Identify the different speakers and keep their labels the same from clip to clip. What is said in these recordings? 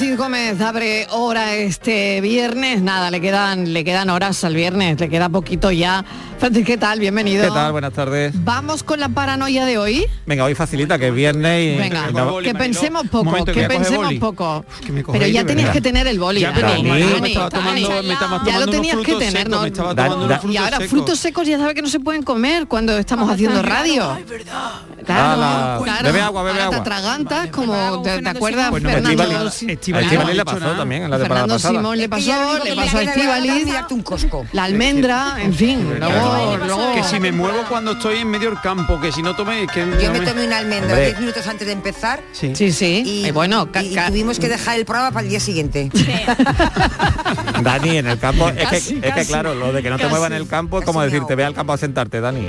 Speaker 1: Francis Gómez abre hora este viernes. Nada, le quedan, le quedan horas al viernes, le queda poquito ya. Francis, ¿qué tal? Bienvenido.
Speaker 2: ¿Qué tal? Buenas tardes.
Speaker 1: Vamos con la paranoia de hoy.
Speaker 2: Venga, hoy facilita que es viernes y...
Speaker 1: Venga,
Speaker 2: no-
Speaker 1: que pensemos poco, que pensemos poco. Pero ya tenías que tener el boli.
Speaker 2: Ya, pero
Speaker 1: Dani,
Speaker 2: Dani,
Speaker 1: Dani,
Speaker 2: me estaba
Speaker 1: Dani.
Speaker 2: tomando- me estaba
Speaker 1: ya
Speaker 2: tomando
Speaker 1: lo tenías que tener,
Speaker 2: secos,
Speaker 1: ¿no? Da- da- y ahora
Speaker 2: secos.
Speaker 1: frutos secos ya sabes que no se pueden comer cuando estamos haciendo radio. Claro, claro.
Speaker 2: bebe agua, bebe
Speaker 1: Ahora
Speaker 2: agua.
Speaker 1: Te atragantas como te, acuerdas
Speaker 2: Pues
Speaker 1: Fernando.
Speaker 2: Estivali-
Speaker 1: Sí,
Speaker 2: Estivali
Speaker 1: claro.
Speaker 2: le pasó también en la temporada
Speaker 1: Fernando
Speaker 2: pasada.
Speaker 1: Simón le
Speaker 3: Es que
Speaker 1: pasó, le pasó a Estivaliz, la almendra, en fin. Luego, luego-
Speaker 4: Que si me muevo cuando estoy en medio del campo, que si no tomé... Que
Speaker 3: Yo
Speaker 4: no
Speaker 3: me tomé una almendra
Speaker 2: Hombre.
Speaker 3: 10 minutos antes de empezar
Speaker 4: Sí.
Speaker 1: Sí, sí.
Speaker 3: y,
Speaker 1: Y bueno,
Speaker 3: y- tuvimos que dejar el programa para el día siguiente.
Speaker 2: Dani, en el campo, es, que,
Speaker 1: Casi,
Speaker 2: es que claro, lo de que no te
Speaker 1: Casi.
Speaker 2: mueva en el campo es como
Speaker 3: Casi
Speaker 2: decirte,
Speaker 3: no.
Speaker 2: ve al campo a sentarte, Dani.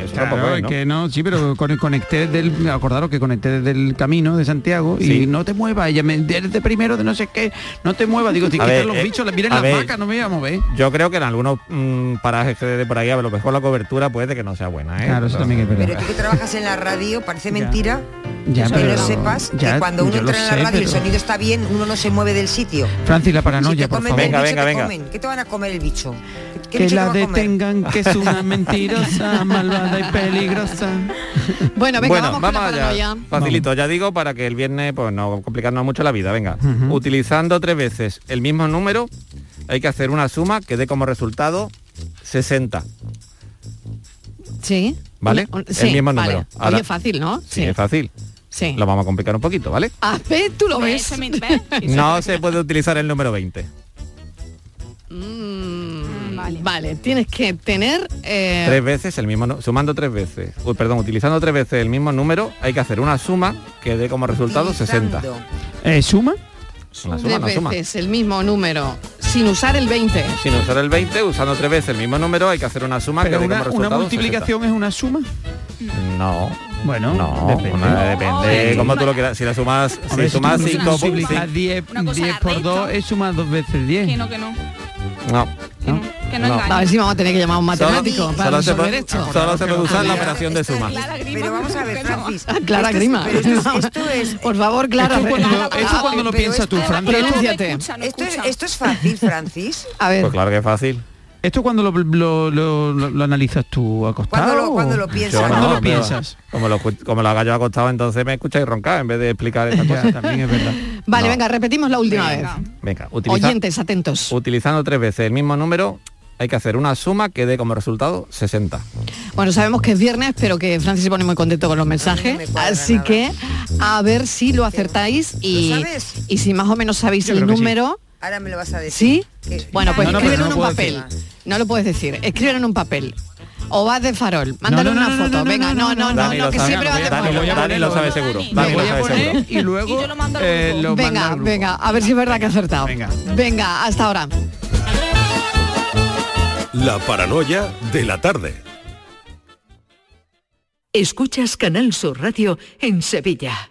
Speaker 4: Que no, sí, pero con- conecté desde el, acordaros que conecté desde el camino de Santiago
Speaker 2: Sí.
Speaker 4: y no te muevas, ella me desde primero de no sé qué, no te muevas, digo,
Speaker 2: A
Speaker 4: que
Speaker 2: ver,
Speaker 4: los
Speaker 2: eh,
Speaker 4: bichos, miren las
Speaker 2: ver.
Speaker 4: vacas, no me voy a mover.
Speaker 2: Yo creo que en algunos mm, parajes que de por ahí a lo mejor la cobertura puede que no sea buena, ¿eh?
Speaker 4: Claro, eso también es
Speaker 3: Pero
Speaker 4: verdad.
Speaker 3: tú que trabajas en la radio, parece mentira
Speaker 4: Ya,
Speaker 3: que
Speaker 4: pero
Speaker 3: no sepas
Speaker 4: ya,
Speaker 3: que cuando uno
Speaker 4: lo
Speaker 3: entra en la
Speaker 4: sé,
Speaker 3: radio y el
Speaker 4: pero-
Speaker 3: sonido está bien, uno no se mueve del sitio.
Speaker 4: Francis, la
Speaker 3: si
Speaker 4: paranoia,
Speaker 3: te
Speaker 4: por favor.
Speaker 2: Venga,
Speaker 3: bicho,
Speaker 2: venga,
Speaker 3: te
Speaker 2: venga.
Speaker 3: comen. ¿Qué te van a comer el bicho? ¿Qué, qué
Speaker 4: Que la detengan, que es una mentirosa, malvada y peligrosa.
Speaker 1: Bueno, venga,
Speaker 2: bueno,
Speaker 1: vamos, con la
Speaker 2: allá. Facilito, ya digo, para que el viernes pues no complicarnos mucho la vida. Venga, utilizando tres veces el mismo número, hay que hacer una suma que dé como resultado 60.
Speaker 1: Sí.
Speaker 2: ¿Vale?
Speaker 1: Un-
Speaker 2: El
Speaker 1: sí,
Speaker 2: mismo
Speaker 1: vale.
Speaker 2: número. Ahora-
Speaker 1: Oye, fácil, ¿no?
Speaker 2: Sí, es fácil.
Speaker 1: Sí.
Speaker 2: Lo vamos a complicar un poquito, ¿vale?
Speaker 1: A ver, tú lo ves.
Speaker 2: No se puede utilizar el número 20.
Speaker 1: Mm, vale. tienes que tener... eh,
Speaker 2: Tres veces el mismo, nu- sumando tres veces, uy, perdón, utilizando tres veces el mismo número, hay que hacer una suma que dé como resultado 60.
Speaker 3: Utilizando.
Speaker 4: Eh, ¿Suma?
Speaker 2: Una suma,
Speaker 1: tres
Speaker 2: una suma.
Speaker 1: veces el mismo número sin usar el 20.
Speaker 2: Sin usar el 20, usando tres veces el mismo número, hay que hacer una suma
Speaker 4: Pero
Speaker 2: que dé
Speaker 4: una,
Speaker 2: como
Speaker 4: una
Speaker 2: resultado
Speaker 4: multiplicación es una suma.
Speaker 2: 60. No,
Speaker 4: Bueno,
Speaker 2: no,
Speaker 4: depende.
Speaker 2: una- depende como tú lo quieras. Si la sumas,
Speaker 4: Hombre,
Speaker 2: si sumas
Speaker 4: tú
Speaker 2: 5
Speaker 4: multiplicas 10,
Speaker 5: Una cosa
Speaker 4: 10
Speaker 5: la
Speaker 4: por
Speaker 5: resta.
Speaker 4: 2 es sumar dos veces 10.
Speaker 5: Que no, que no,
Speaker 2: No,
Speaker 5: no, que no,
Speaker 2: No.
Speaker 5: engañe.
Speaker 1: A ver si vamos a tener que llamar a un matemático
Speaker 2: Solo-
Speaker 1: para
Speaker 2: solo se
Speaker 1: resolver
Speaker 2: puede-
Speaker 1: esto.
Speaker 2: solo se puede usar la
Speaker 3: Pero
Speaker 2: operación de suma.
Speaker 5: Clara Grima,
Speaker 3: Pero vamos a ver. Francis.
Speaker 1: Clara
Speaker 3: esto
Speaker 1: Grima.
Speaker 3: pero esto es- esto es-
Speaker 1: Por favor, Clara.
Speaker 4: Esto cuando, esto cuando lo piensas tú, Francis.
Speaker 1: Pronúnciate.
Speaker 3: es, esto es fácil, Francis.
Speaker 1: A ver.
Speaker 2: Pues claro que es fácil.
Speaker 4: ¿Esto cuando lo, lo, lo- analizas tú acostado?
Speaker 3: Cuando lo, cuando lo piensas.
Speaker 2: Yo
Speaker 4: ¿Cuándo
Speaker 2: no,
Speaker 4: lo piensas?
Speaker 2: Como lo, como lo haga yo acostado, entonces me escucháis roncar en vez de explicar esta cosa.
Speaker 4: también es verdad.
Speaker 1: Vale,
Speaker 2: No.
Speaker 1: venga, repetimos la última
Speaker 5: Venga.
Speaker 1: vez.
Speaker 2: Venga, utiliza-
Speaker 1: Oyentes, atentos.
Speaker 2: utilizando tres veces el mismo número, hay que hacer una suma que dé como resultado 60.
Speaker 1: Bueno, sabemos que es viernes, pero que Francis se pone muy contento con los mensajes. Así
Speaker 3: nada.
Speaker 1: que a ver si lo acertáis y, y si más o menos sabéis
Speaker 4: Yo
Speaker 1: el
Speaker 4: sí.
Speaker 3: Ahora me lo vas a decir.
Speaker 1: ¿Sí?
Speaker 3: Que-
Speaker 1: Bueno, pues
Speaker 4: No, no,
Speaker 1: en un papel.
Speaker 3: decir.
Speaker 1: No lo puedes decir. Escríbelo en un papel. O vas de farol. Mándale
Speaker 4: no, no,
Speaker 1: una
Speaker 4: no,
Speaker 1: foto.
Speaker 4: no, no,
Speaker 1: Venga, no,
Speaker 4: no,
Speaker 1: no,
Speaker 4: no,
Speaker 1: que
Speaker 2: sabe,
Speaker 1: siempre vas de farol.
Speaker 2: Dani lo sabe seguro. Dani lo sabe seguro.
Speaker 4: y luego
Speaker 5: Y yo lo mando al
Speaker 4: eh, mando
Speaker 1: Venga,
Speaker 4: al grupo.
Speaker 1: venga, a ver si es verdad que ha acertado.
Speaker 4: Venga.
Speaker 1: Venga, hasta ahora.
Speaker 6: La paranoia de la tarde.
Speaker 7: Escuchas Canal Sur Radio en Sevilla.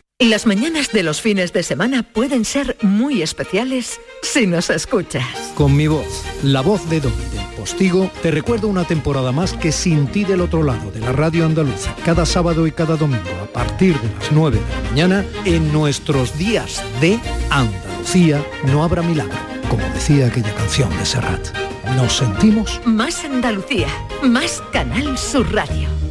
Speaker 7: Las mañanas de los fines de semana pueden ser muy especiales si nos escuchas.
Speaker 8: Con mi voz, la voz de Don del Postigo, te recuerdo una temporada más que sin ti del otro lado de la radio andaluza, cada sábado y cada domingo a partir de las 9 de la mañana, en nuestros días de Andalucía no habrá milagro, como decía aquella canción de Serrat. Nos sentimos
Speaker 7: Más Andalucía, más Canal Sur Radio.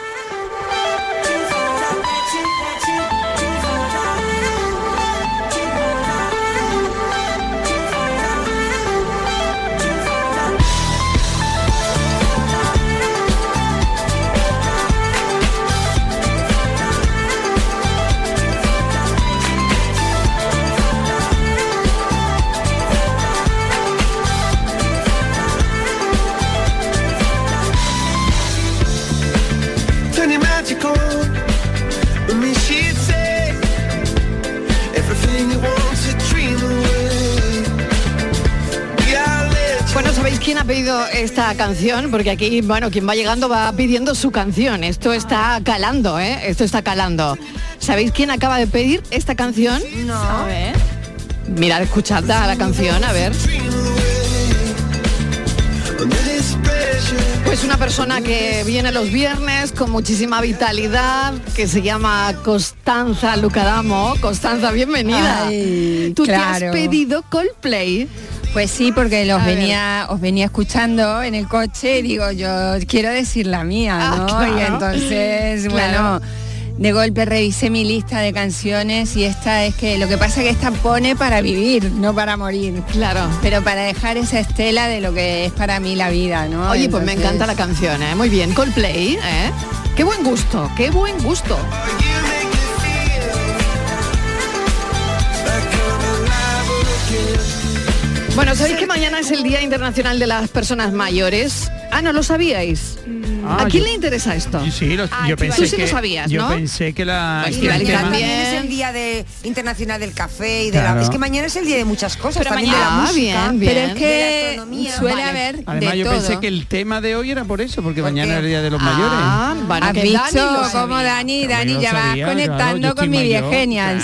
Speaker 1: ¿Sabéis quién ha pedido esta canción? Porque aquí, bueno, quien va llegando va pidiendo su canción. Esto está calando, ¿eh? Esto está calando. ¿Sabéis quién acaba de pedir esta canción?
Speaker 3: No.
Speaker 1: A ver. Mirad, escuchad la la canción, a ver. Pues una persona que viene los viernes con muchísima vitalidad, que se llama Constanza Lucadamo. Constanza, bienvenida.
Speaker 9: Ay,
Speaker 1: Tú te has pedido Coldplay.
Speaker 9: Pues sí, porque los
Speaker 1: A ver.
Speaker 9: venía, os venía escuchando en el coche y digo, yo quiero decir la mía,
Speaker 1: Ah,
Speaker 9: ¿no?
Speaker 1: claro.
Speaker 9: Y entonces,
Speaker 1: Claro.
Speaker 9: bueno, de golpe revisé mi lista de canciones y esta es que lo que pasa es que esta pone para vivir, no para morir.
Speaker 1: Claro.
Speaker 9: Pero para dejar esa estela de lo que es para mí la vida, ¿no?
Speaker 1: Oye, pues me encanta la canción, ¿eh? Muy bien, Coldplay, ¿eh? Qué buen gusto, qué buen gusto. Bueno, ¿sabéis que mañana es el Día Internacional de las Personas Mayores? Ah, ¿no lo sabíais?
Speaker 4: Ah,
Speaker 1: ¿A quién
Speaker 4: yo-
Speaker 1: le interesa esto?
Speaker 4: Sí, sí, lo-
Speaker 1: Ah,
Speaker 4: yo pensé
Speaker 1: Tú sí
Speaker 4: que
Speaker 1: lo sabías,
Speaker 4: yo
Speaker 1: ¿no?
Speaker 4: pensé que la
Speaker 1: Pues
Speaker 4: que
Speaker 1: también.
Speaker 3: También es el día de internacional del café y de
Speaker 4: Claro.
Speaker 3: la. Es que mañana es el día de muchas cosas.
Speaker 1: Pero
Speaker 3: también
Speaker 1: mañana-
Speaker 3: de la
Speaker 1: Ah,
Speaker 3: música,
Speaker 1: bien, bien.
Speaker 9: Pero es que suele
Speaker 1: Vale.
Speaker 9: haber
Speaker 4: Además
Speaker 9: de
Speaker 4: yo
Speaker 9: todo.
Speaker 4: pensé que el tema de hoy era por eso, porque
Speaker 3: ¿Por
Speaker 4: mañana es el día de los
Speaker 1: Ah,
Speaker 4: mayores.
Speaker 1: bueno,
Speaker 9: ¿Has
Speaker 1: que
Speaker 9: visto
Speaker 1: Dani sabía.
Speaker 9: Dani, Dani ya va
Speaker 4: claro,
Speaker 9: conectando con mi
Speaker 4: claro,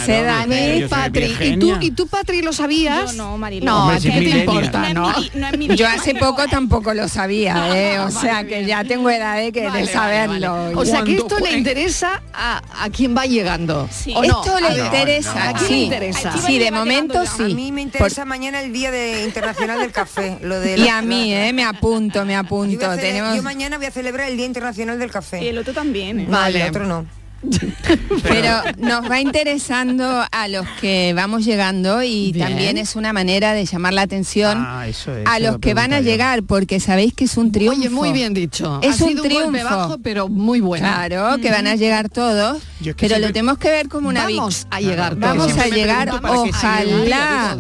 Speaker 9: sé, Dani?
Speaker 1: Patri, ¿y tú. ¿y tú, Patri, lo sabías?
Speaker 10: No.
Speaker 1: No,
Speaker 4: Hombre,
Speaker 1: ¿a qué te importa, no?
Speaker 10: No no
Speaker 9: Yo hace poco tampoco lo sabía, ¿eh? O sea que ya tengo edad que,
Speaker 1: Vale,
Speaker 9: de saberlo.
Speaker 1: vale. O sea que
Speaker 4: ¿Cuándo
Speaker 1: esto le interesa a, a quien va llegando.
Speaker 10: Sí.
Speaker 1: ¿o no?
Speaker 9: Esto
Speaker 1: A
Speaker 9: le
Speaker 1: ver,
Speaker 9: interesa,
Speaker 1: ¿A quién
Speaker 9: sí.
Speaker 1: le interesa?
Speaker 9: Sí, de momento sí.
Speaker 3: A mí me interesa mañana el día de internacional del café. Lo de
Speaker 9: Y a mí,
Speaker 3: la-
Speaker 9: ¿eh? Me apunto, me
Speaker 3: Yo, voy
Speaker 9: apunto.
Speaker 3: a cele-
Speaker 9: Tenemos...
Speaker 3: yo mañana voy a celebrar el Día Internacional del Café.
Speaker 10: Y el otro también. ¿eh?
Speaker 3: No,
Speaker 1: Vale.
Speaker 3: el otro no.
Speaker 9: Pero nos va interesando a los que vamos llegando y
Speaker 1: Bien.
Speaker 9: también es una manera de llamar la atención
Speaker 4: Ah, eso es,
Speaker 9: a los
Speaker 4: lo
Speaker 9: que van a llegar, porque sabéis que es un triunfo.
Speaker 1: Oye, muy bien dicho.
Speaker 9: Es
Speaker 1: ha
Speaker 9: un
Speaker 1: sido un golpe
Speaker 9: triunfo.
Speaker 1: bajo, pero muy bueno.
Speaker 9: Claro, que van a llegar todos,
Speaker 4: Yo es que
Speaker 9: pero lo tenemos que ver como una
Speaker 1: Vamos a llegar todos.
Speaker 9: Vamos a llegar, ojalá,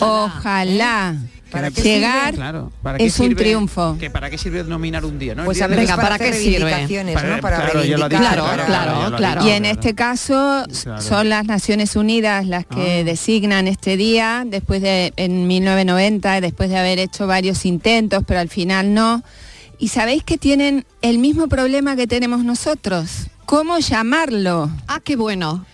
Speaker 9: ojalá.
Speaker 3: ¿Para qué
Speaker 9: llegar
Speaker 3: sirve?
Speaker 4: Claro, ¿para qué
Speaker 9: es un triunfo.
Speaker 4: Que para qué sirve nominar un día, ¿no?
Speaker 3: Pues
Speaker 4: día
Speaker 3: a
Speaker 4: de-
Speaker 3: veces
Speaker 1: Venga,
Speaker 3: para
Speaker 1: ¿para
Speaker 3: hacer
Speaker 1: qué sirve?
Speaker 4: Para-
Speaker 3: ¿no? Para
Speaker 4: claro, lo dicho.
Speaker 1: Claro,
Speaker 4: claro,
Speaker 1: claro.
Speaker 9: Y en este caso
Speaker 4: Claro.
Speaker 9: son las Naciones Unidas las que
Speaker 4: Ah.
Speaker 9: designan este día después de en 1990, después de haber hecho varios intentos, pero al final no. Y sabéis que tienen el mismo problema que tenemos nosotros. ¿Cómo llamarlo?
Speaker 1: Ah, qué bueno.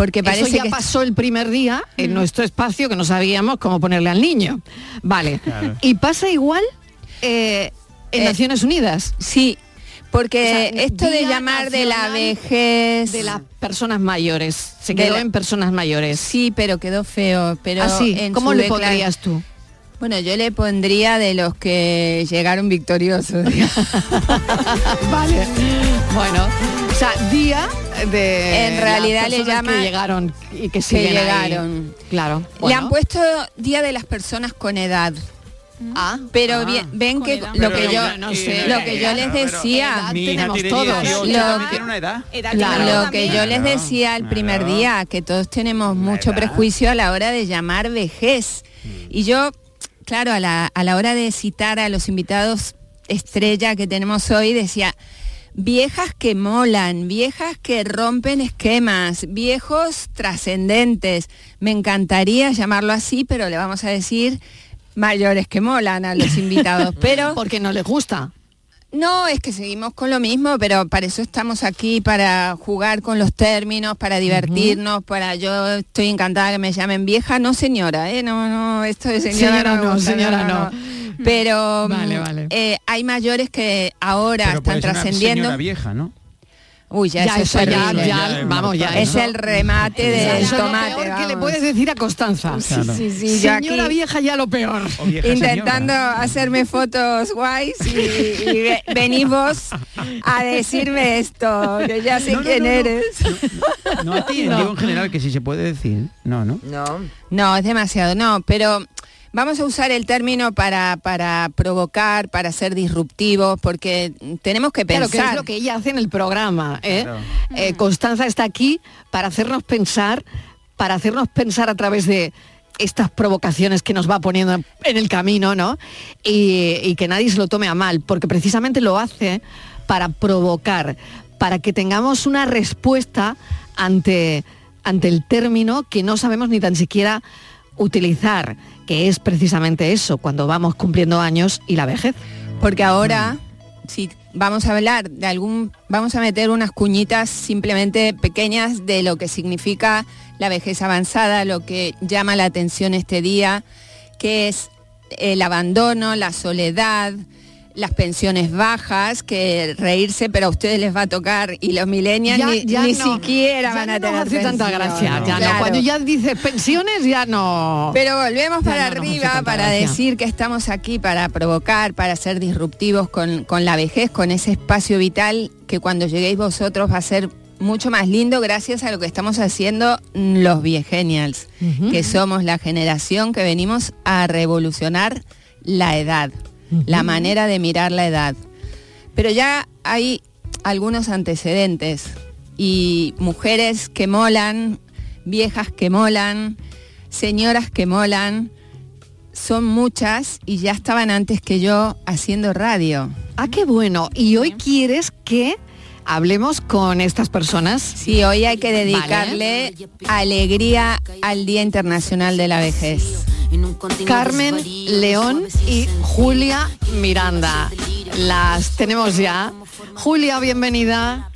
Speaker 9: Porque parece
Speaker 1: Eso ya
Speaker 9: que
Speaker 1: pasó el primer día en nuestro espacio que no sabíamos cómo ponerle al niño. Vale.
Speaker 4: Claro.
Speaker 1: Y pasa igual eh, en
Speaker 9: Eh,
Speaker 1: Naciones Unidas.
Speaker 9: sí, porque
Speaker 1: O sea,
Speaker 9: esto de llamar de la vejez
Speaker 1: De las personas mayores. Se quedó
Speaker 9: la-
Speaker 1: en personas mayores.
Speaker 9: Sí, pero quedó feo. Pero
Speaker 1: Así,
Speaker 9: en
Speaker 1: ¿cómo le pondrías tú?
Speaker 9: Bueno, yo le pondría de los que llegaron victoriosos.
Speaker 1: vale. Bueno, o sea, día de
Speaker 9: En realidad
Speaker 1: las
Speaker 9: le
Speaker 1: personas
Speaker 9: llama
Speaker 1: que llegaron y que
Speaker 9: que
Speaker 1: siguen ahí.
Speaker 9: llegaron.
Speaker 1: Claro.
Speaker 9: Le han puesto Día de las Personas con Edad.
Speaker 1: Ah,
Speaker 9: pero
Speaker 1: ah.
Speaker 9: bien- ven que
Speaker 1: edad.
Speaker 9: lo que yo
Speaker 1: yo no sé.
Speaker 9: lo que yo les decía
Speaker 1: tenemos todos. 18,
Speaker 9: Lo que-
Speaker 1: tiene una edad.
Speaker 9: Claro, lo que yo les decía el primer día que todos tenemos mucho prejuicio a la hora de llamar vejez y yo claro a la, a la hora de citar a los invitados estrella que tenemos hoy decía viejas que molan, viejas que rompen esquemas, viejos trascendentes. Me encantaría llamarlo así, pero le vamos a decir mayores que molan a los invitados, pero
Speaker 1: porque no les gusta.
Speaker 9: No, es que seguimos con lo mismo, pero para eso estamos aquí, para jugar con los términos, para divertirnos, para yo estoy encantada que me llamen vieja, no señora, ¿eh? No, no, esto de señora,
Speaker 1: Señora no,
Speaker 9: gusta,
Speaker 1: señora no.
Speaker 9: Pero
Speaker 1: Vale, vale.
Speaker 9: eh, hay mayores que ahora
Speaker 4: Pero
Speaker 9: están trascendiendo.
Speaker 4: señora vieja, ¿no?
Speaker 9: Uy, ya,
Speaker 1: Ya,
Speaker 9: eso,
Speaker 1: eso
Speaker 9: es
Speaker 1: ya-
Speaker 9: terrible.
Speaker 1: ya, vamos, ya,
Speaker 9: Es
Speaker 1: eso-
Speaker 9: el remate del
Speaker 1: eso es lo
Speaker 9: tomate.
Speaker 1: peor que le puedes decir a Constanza.
Speaker 9: Claro. Sí, sí, sí,
Speaker 1: Señora
Speaker 9: aquí-
Speaker 1: vieja ya lo peor.
Speaker 9: intentando hacerme fotos guays y, y ve- venís vos a decirme esto, que ya sé
Speaker 4: No, no,
Speaker 9: quién
Speaker 4: no, no.
Speaker 9: eres.
Speaker 4: No a ti,
Speaker 9: No.
Speaker 4: digo en general que si se puede decir. No, no.
Speaker 3: No.
Speaker 9: No, es demasiado, no, pero vamos a usar el término para, para provocar, para ser disruptivos, porque tenemos que
Speaker 1: Claro,
Speaker 9: pensar.
Speaker 1: que es lo que ella hace en el programa. ¿eh? Eh, Constanza está aquí para hacernos pensar, para hacernos pensar a través de estas provocaciones que nos va poniendo en el camino, ¿no? Y, y que nadie se lo tome a mal, porque precisamente lo hace para provocar, para que tengamos una respuesta ante, ante el término que no sabemos ni tan siquiera utilizar, que es precisamente eso, cuando vamos cumpliendo años y la vejez.
Speaker 9: Porque ahora, si vamos a hablar de algún, vamos a meter unas cuñitas simplemente pequeñas de lo que significa la vejez avanzada, lo que llama la atención este día, que es el abandono, la soledad, las pensiones bajas, que reírse, pero a ustedes les va a tocar y los millennials
Speaker 1: Ya-
Speaker 9: ni,
Speaker 1: ya
Speaker 9: ni
Speaker 1: no,
Speaker 9: siquiera van a
Speaker 1: nos
Speaker 9: tener
Speaker 1: hace tanta gracia, ya.
Speaker 9: Claro.
Speaker 1: Cuando ya dices pensiones ya no.
Speaker 9: Pero volvemos para arriba para
Speaker 1: gracia.
Speaker 9: decir que estamos aquí para provocar, para ser disruptivos con, con la vejez, con ese espacio vital que cuando lleguéis vosotros va a ser mucho más lindo gracias a lo que estamos haciendo los viegenials, que somos la generación que venimos a revolucionar la edad, la manera de mirar la edad. Pero ya hay algunos antecedentes y mujeres que molan, viejas que molan, señoras que molan, son muchas y ya estaban antes que yo haciendo radio.
Speaker 1: Ah, qué bueno. Y hoy quieres que hablemos con estas personas.
Speaker 9: Sí, hoy hay que dedicarle alegría al Día Internacional de la Vejez.
Speaker 1: Carmen León y Julia Miranda. Las tenemos ya. Julia, bienvenida.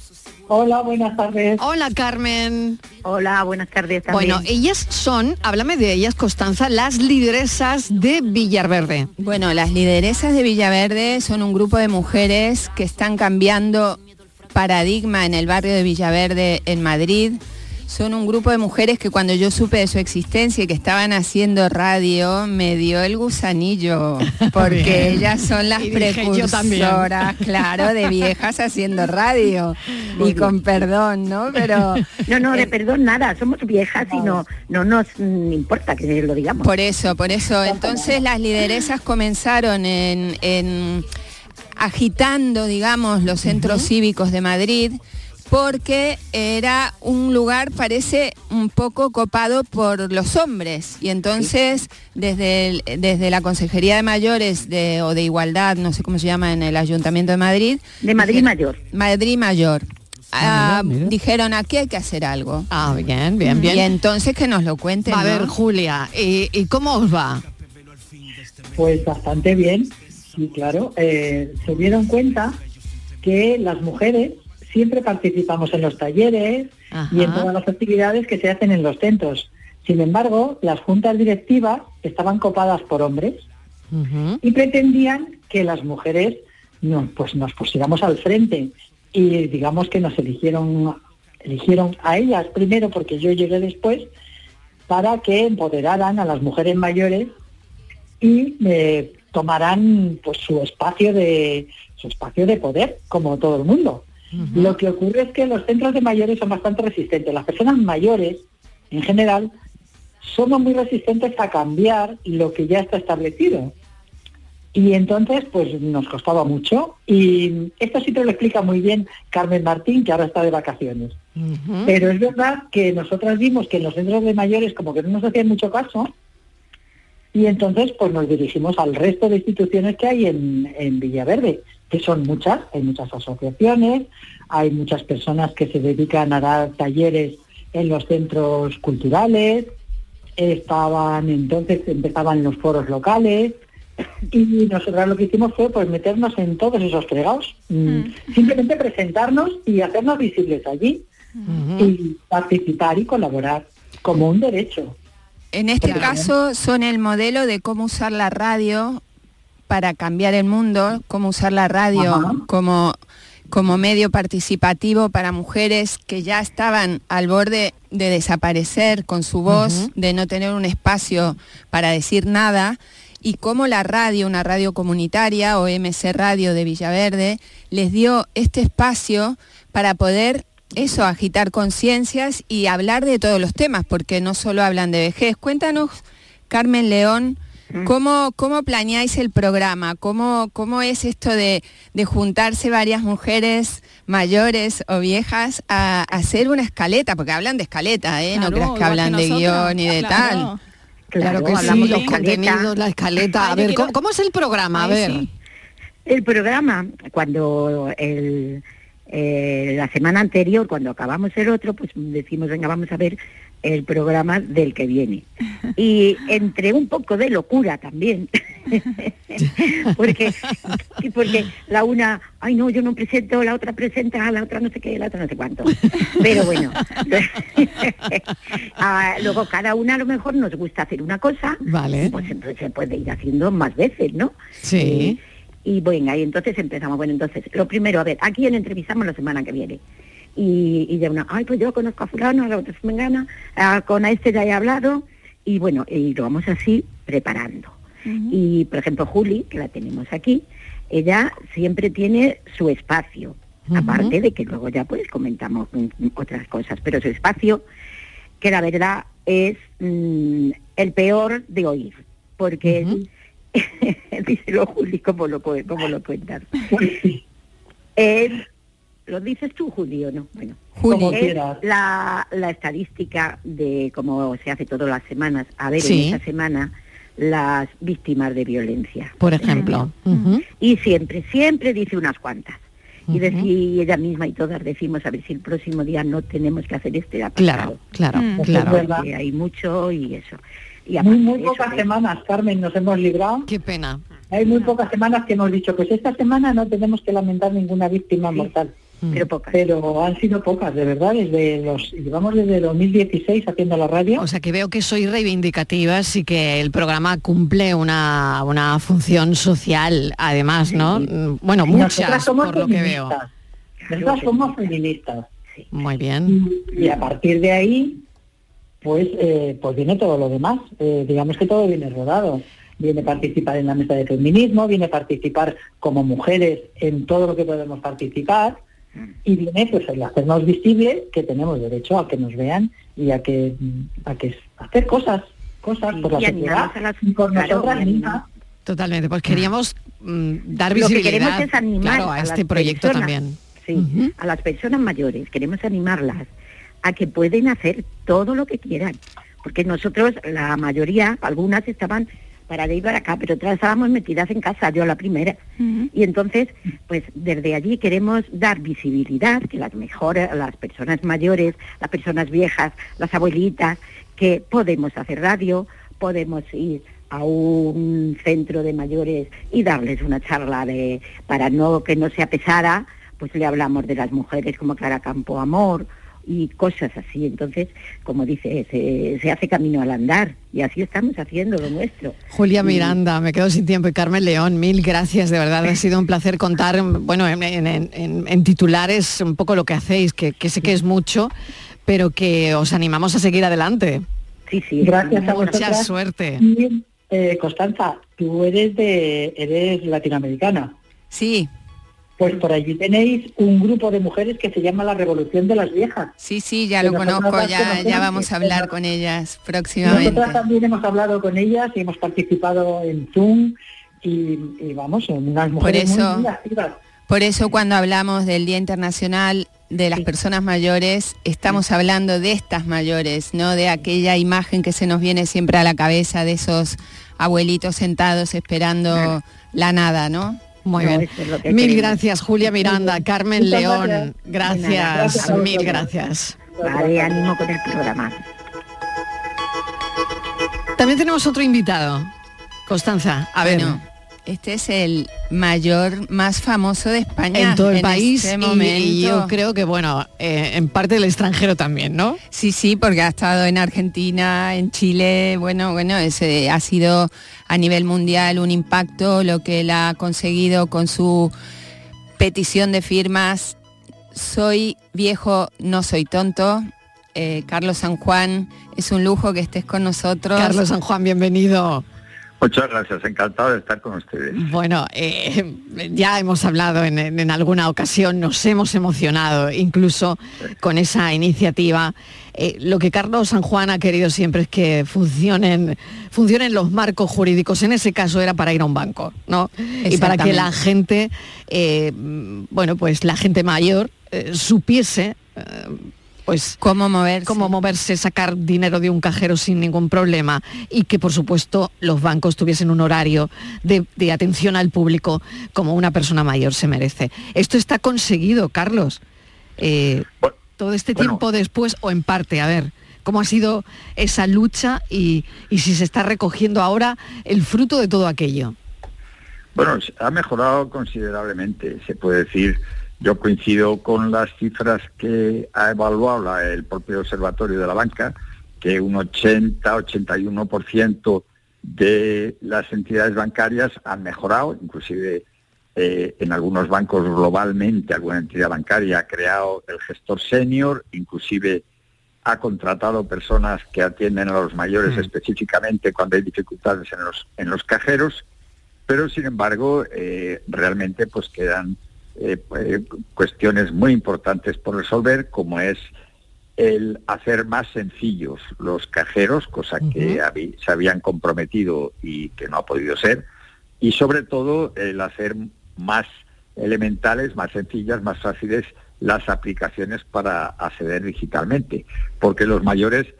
Speaker 10: Hola, buenas tardes.
Speaker 1: Hola, Carmen.
Speaker 10: Hola, buenas tardes también.
Speaker 1: Bueno, ellas son, háblame de ellas, Constanza, las lideresas de Villarverde.
Speaker 9: Bueno, las lideresas de Villaverde son un grupo de mujeres que están cambiando paradigma en el barrio de Villaverde en Madrid. Son un grupo de mujeres que cuando yo supe de su existencia y que estaban haciendo radio, me dio el gusanillo, porque ellas son las precursoras, claro, de viejas haciendo radio.
Speaker 10: Muy
Speaker 9: y con perdón, ¿no? Pero
Speaker 10: No, no, de perdón nada, somos viejas y no, no nos importa que lo digamos.
Speaker 9: Por eso, por eso. Entonces las lideresas comenzaron en, en agitando, digamos, los centros cívicos de Madrid porque era un lugar, parece, un poco copado por los hombres. Y entonces, desde, el- desde la Consejería de Mayores de, o de Igualdad, no sé cómo se llama, en el Ayuntamiento de Madrid.
Speaker 10: De Madrid
Speaker 9: dijeron-
Speaker 10: Mayor.
Speaker 9: Madrid Mayor.
Speaker 1: Ah,
Speaker 9: Ah,
Speaker 1: mira, mira.
Speaker 9: dijeron aquí hay que hacer algo.
Speaker 1: Ah, bien, bien, bien.
Speaker 9: Y entonces que nos lo cuenten.
Speaker 1: A ver. Julia, ¿y, y cómo os va?
Speaker 11: Pues bastante bien, y claro, eh, se dieron cuenta que las mujeres siempre participamos en los talleres y en todas las actividades que se hacen en los centros. Sin embargo, las juntas directivas estaban copadas por hombres y pretendían que las mujeres no, pues nos pusiéramos al frente y digamos que nos eligieron eligieron a ellas primero porque yo llegué después para que empoderaran a las mujeres mayores y eh, tomarán pues su espacio de su espacio de poder como todo el mundo. Lo que ocurre es que los centros de mayores son bastante resistentes. Las personas mayores, en general, somos muy resistentes a cambiar lo que ya está establecido. Y entonces, pues nos costaba mucho. Y esto sí te lo explica muy bien Carmen Martín, que ahora está de vacaciones. Pero es verdad que nosotras vimos que en los centros de mayores como que no nos hacían mucho caso. Y entonces, pues nos dirigimos al resto de instituciones que hay en, en Villaverde, que son muchas, hay muchas asociaciones, hay muchas personas que se dedican a dar talleres en los centros culturales, estaban entonces, empezaban los foros locales, y nosotros lo que hicimos fue pues meternos en todos esos fregados, mm, simplemente presentarnos y hacernos visibles allí y participar y colaborar como un derecho.
Speaker 9: En este caso son el modelo de cómo usar la radio para cambiar el mundo, cómo usar la radio
Speaker 11: Ajá.
Speaker 9: como, como medio participativo para mujeres que ya estaban al borde de desaparecer con su voz, de no tener un espacio para decir nada, y cómo la radio, una radio comunitaria o MC Radio de Villaverde, les dio este espacio para poder eso, agitar conciencias y hablar de todos los temas, porque no solo hablan de vejez. Cuéntanos, Carmen León, ¿cómo, cómo planeáis el programa? ¿Cómo, cómo es esto de, de juntarse varias mujeres mayores o viejas a, a hacer una escaleta? Porque hablan de escaleta, ¿eh? no
Speaker 1: Claro,
Speaker 9: creas que hablan
Speaker 1: que
Speaker 9: de guion y de
Speaker 1: claro.
Speaker 9: tal.
Speaker 1: Claro, que sí,
Speaker 3: hablamos de
Speaker 1: los contenidos, la escaleta. A ver,
Speaker 3: que
Speaker 1: ¿cómo, es el programa? A ver.
Speaker 3: sí. El programa, cuando el, eh, la semana anterior, cuando acabamos el otro, pues decimos, venga, vamos a ver el programa del que viene. Y entre un poco de locura también, porque, porque la una, ay no, yo no presento, la otra presenta, la otra no sé qué, la otra no sé cuánto. Pero bueno, ah, luego cada una a lo mejor nos gusta hacer una cosa,
Speaker 1: Vale.
Speaker 3: pues entonces se puede ir haciendo más veces, ¿no?
Speaker 1: Sí.
Speaker 3: Y bueno, y entonces empezamos. Bueno, entonces, lo primero, a ver, ¿a quién entrevistamos la semana que viene? Y, y de una, ay, pues yo conozco a fulano, a la otra me gana, con a este ya he hablado, y bueno, y lo vamos así preparando. Y, por ejemplo, Juli, que la tenemos aquí, ella siempre tiene su espacio, aparte de que luego ya pues comentamos otras cosas, pero su espacio, que la verdad es mm, el peor de oír, porque díselo Juli, ¿cómo lo, cómo lo cuentas? Es- ¿Lo dices tú, Juli, o no? Bueno,
Speaker 11: Juli. Como
Speaker 3: es la, la estadística de cómo se hace todas las semanas. A ver,
Speaker 1: Sí.
Speaker 3: en esta semana, las víctimas de violencia.
Speaker 1: Por ejemplo.
Speaker 3: Y siempre, siempre dice unas cuantas. Y, ella misma y todas decimos, a ver si el próximo día no tenemos que hacer este.
Speaker 1: Claro, claro,
Speaker 11: Mm.
Speaker 1: claro.
Speaker 3: Porque hay mucho y eso. Y
Speaker 11: muy,
Speaker 3: eso,
Speaker 11: pocas semanas, Carmen, nos hemos librado.
Speaker 1: Qué pena.
Speaker 11: Hay muy pocas semanas que hemos dicho, pues esta semana no tenemos que lamentar ninguna víctima mortal.
Speaker 3: Pero pocas.
Speaker 11: Pero han sido pocas, de verdad, desde los, llevamos desde 2016 haciendo la radio.
Speaker 1: O sea que veo que sois reivindicativas y que el programa cumple una, una función social, además, ¿no? Mm, Bueno,
Speaker 11: Nosotras
Speaker 1: muchas,
Speaker 11: somos
Speaker 1: por lo que veo.
Speaker 11: Nosotras somos feministas.
Speaker 1: Muy bien.
Speaker 11: Y a partir de ahí, pues, eh, pues viene todo lo demás. Eh, digamos que todo viene rodado. Viene participar en la mesa de feminismo, viene participar como mujeres en todo lo que podemos participar y viene pues el hacernos visibles que tenemos derecho a que nos vean y a que a que hacer cosas, cosas por la
Speaker 3: y
Speaker 11: sociedad
Speaker 3: las-
Speaker 11: y por
Speaker 3: claro,
Speaker 11: nosotras mismas.
Speaker 1: Totalmente, pues queríamos mm, dar
Speaker 3: Lo que
Speaker 1: visibilidad
Speaker 3: queremos es animar
Speaker 1: claro, a,
Speaker 3: a
Speaker 1: este proyecto
Speaker 3: personas.
Speaker 1: también.
Speaker 3: Sí, a las personas mayores, queremos animarlas a que pueden hacer todo lo que quieran. Porque nosotros, la mayoría, algunas estaban para de ir para acá, pero otras estábamos metidas en casa, yo la primera. Y entonces, pues desde allí queremos dar visibilidad, que las mejores, las personas mayores, las personas viejas, las abuelitas, que podemos hacer radio, podemos ir a un centro de mayores y darles una charla de para no que no sea pesada, pues le hablamos de las mujeres como Clara Campo Amor y cosas así. Entonces, como dice, se, se hace camino al andar y así estamos haciendo lo nuestro.
Speaker 1: Julia
Speaker 3: Y-
Speaker 1: Miranda, me quedo sin tiempo y Carmen León, mil gracias, de verdad ha sido un placer contar, bueno, en, en- en- en titulares un poco lo que hacéis, que, que sé que es mucho, pero que os animamos a seguir adelante.
Speaker 3: Sí, sí.
Speaker 11: Gracias a
Speaker 1: Mucha
Speaker 11: vosotras.
Speaker 1: suerte.
Speaker 11: Y eh, Constanza, tú eres de eres latinoamericana.
Speaker 9: Sí.
Speaker 11: Pues por allí tenéis un grupo de mujeres que se llama la Revolución de las Viejas.
Speaker 9: Sí, sí, ya lo conozco, ya, ya vamos a hablar con ellas próximamente.
Speaker 11: Nosotras también hemos hablado con ellas y hemos participado en Zoom y, y vamos, son unas
Speaker 9: Por
Speaker 11: mujeres muy,
Speaker 9: eso,
Speaker 11: muy activas.
Speaker 9: por eso cuando hablamos del Día Internacional de las Personas Mayores, estamos hablando de estas mayores, no de aquella imagen que se nos viene siempre a la cabeza de esos abuelitos sentados esperando la nada, ¿no?
Speaker 1: Muy bien. Mil gracias, Julia Miranda, Carmen
Speaker 9: Muchas
Speaker 1: León.
Speaker 9: gracias.
Speaker 1: Gracias, mil gracias.
Speaker 3: Vale, ánimo con el programa.
Speaker 1: También tenemos otro invitado. Constanza, a ver.
Speaker 9: Bueno, este es el mayor más famoso de España
Speaker 1: en todo el
Speaker 9: en
Speaker 1: país
Speaker 9: este
Speaker 1: y-
Speaker 9: momento.
Speaker 1: y, yo creo que bueno eh, en parte del extranjero también no
Speaker 9: Sí, sí, porque ha estado en Argentina, en Chile, bueno, bueno, ese ha sido a nivel mundial un impacto lo que él ha conseguido con su petición de firmas. Soy viejo, no soy tonto. Eh, Carlos San Juan, es un lujo que estés con nosotros.
Speaker 1: Carlos San Juan bienvenido
Speaker 12: Muchas gracias, encantado de estar con ustedes.
Speaker 1: bueno eh, ya hemos hablado en, alguna ocasión nos hemos emocionado incluso con esa iniciativa. Eh, lo que Carlos San Juan ha querido siempre es que funcionen funcionen los marcos jurídicos. En ese caso era para ir a un banco no y para que la gente eh, bueno pues la gente mayor eh, supiese eh, pues
Speaker 9: cómo moverse
Speaker 1: cómo moverse sacar dinero de un cajero sin ningún problema y que por supuesto los bancos tuviesen un horario de, de atención al público como una persona mayor se merece. Esto está conseguido Carlos. Eh, todo este
Speaker 12: bueno.
Speaker 1: tiempo después o en parte a ver cómo ha sido esa lucha y, y si se está recogiendo ahora el fruto de todo aquello
Speaker 12: Bueno, ha mejorado considerablemente, se puede decir. Yo coincido con las cifras que ha evaluado la- el propio Observatorio de la Banca, que un 80-81% de las entidades bancarias han mejorado, inclusive eh, en algunos bancos globalmente, alguna entidad bancaria ha creado el gestor senior, inclusive ha contratado personas que atienden a los mayores específicamente cuando hay dificultades en los, en los cajeros, pero sin embargo eh, realmente pues quedan eh, eh, cuestiones muy importantes por resolver, como es el hacer más sencillos los cajeros, cosa que se habían comprometido y que no ha podido ser, y sobre todo el hacer más elementales, más sencillas, más fáciles las aplicaciones para acceder digitalmente, porque los mayores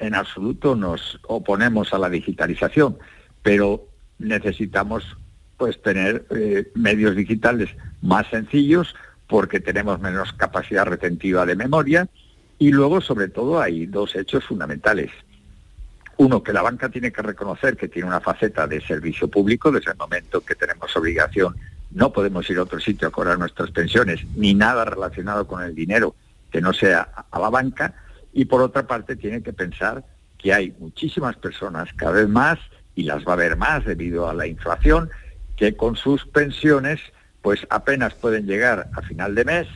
Speaker 12: en absoluto nos oponemos a la digitalización, pero necesitamos pues tener eh, medios digitales más sencillos porque tenemos menos capacidad retentiva de memoria y luego sobre todo hay dos hechos fundamentales. Uno, que la banca tiene que reconocer que tiene una faceta de servicio público desde el momento que tenemos obligación. No podemos ir a otro sitio a cobrar nuestras pensiones, ni nada relacionado con el dinero que no sea a- la banca. Y por otra parte, tiene que pensar que hay muchísimas personas, cada vez más, y las va a haber más debido a la inflación, que con sus pensiones pues apenas pueden llegar a final de mes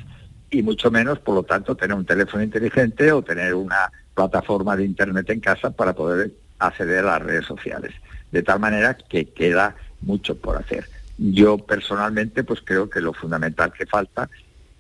Speaker 12: y mucho menos, por lo tanto, tener un teléfono inteligente o tener una plataforma de Internet en casa para poder acceder a las redes sociales. De tal manera que queda mucho por hacer. Yo personalmente pues creo que lo fundamental que falta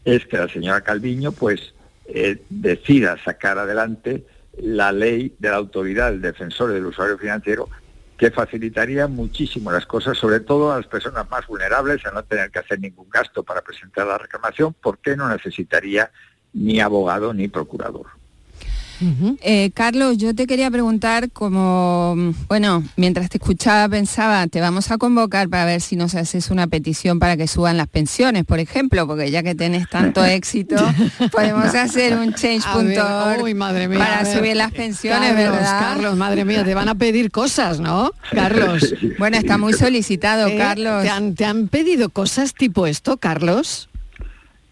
Speaker 12: es que la señora Calviño pues eh, decida sacar adelante la ley de la autoridad del defensor del usuario financiero que facilitaría muchísimo las cosas, sobre todo a las personas más vulnerables, a no tener que hacer ningún gasto para presentar la reclamación, porque no necesitaría ni abogado ni procurador.
Speaker 9: Eh, Carlos, yo te quería preguntar como, bueno, mientras te escuchaba pensaba, te vamos a convocar para ver si nos haces una petición para que suban las pensiones, por ejemplo, porque ya que tenés tanto éxito, podemos hacer un change.org
Speaker 1: uy, madre mía,
Speaker 9: para subir las pensiones,
Speaker 1: Carlos,
Speaker 9: ¿verdad?
Speaker 1: Carlos, madre mía, te van a pedir cosas, ¿no? Carlos.
Speaker 9: Bueno, está muy solicitado,
Speaker 1: ¿Eh?
Speaker 9: Carlos.
Speaker 1: ¿Te han, te han pedido cosas tipo esto, Carlos?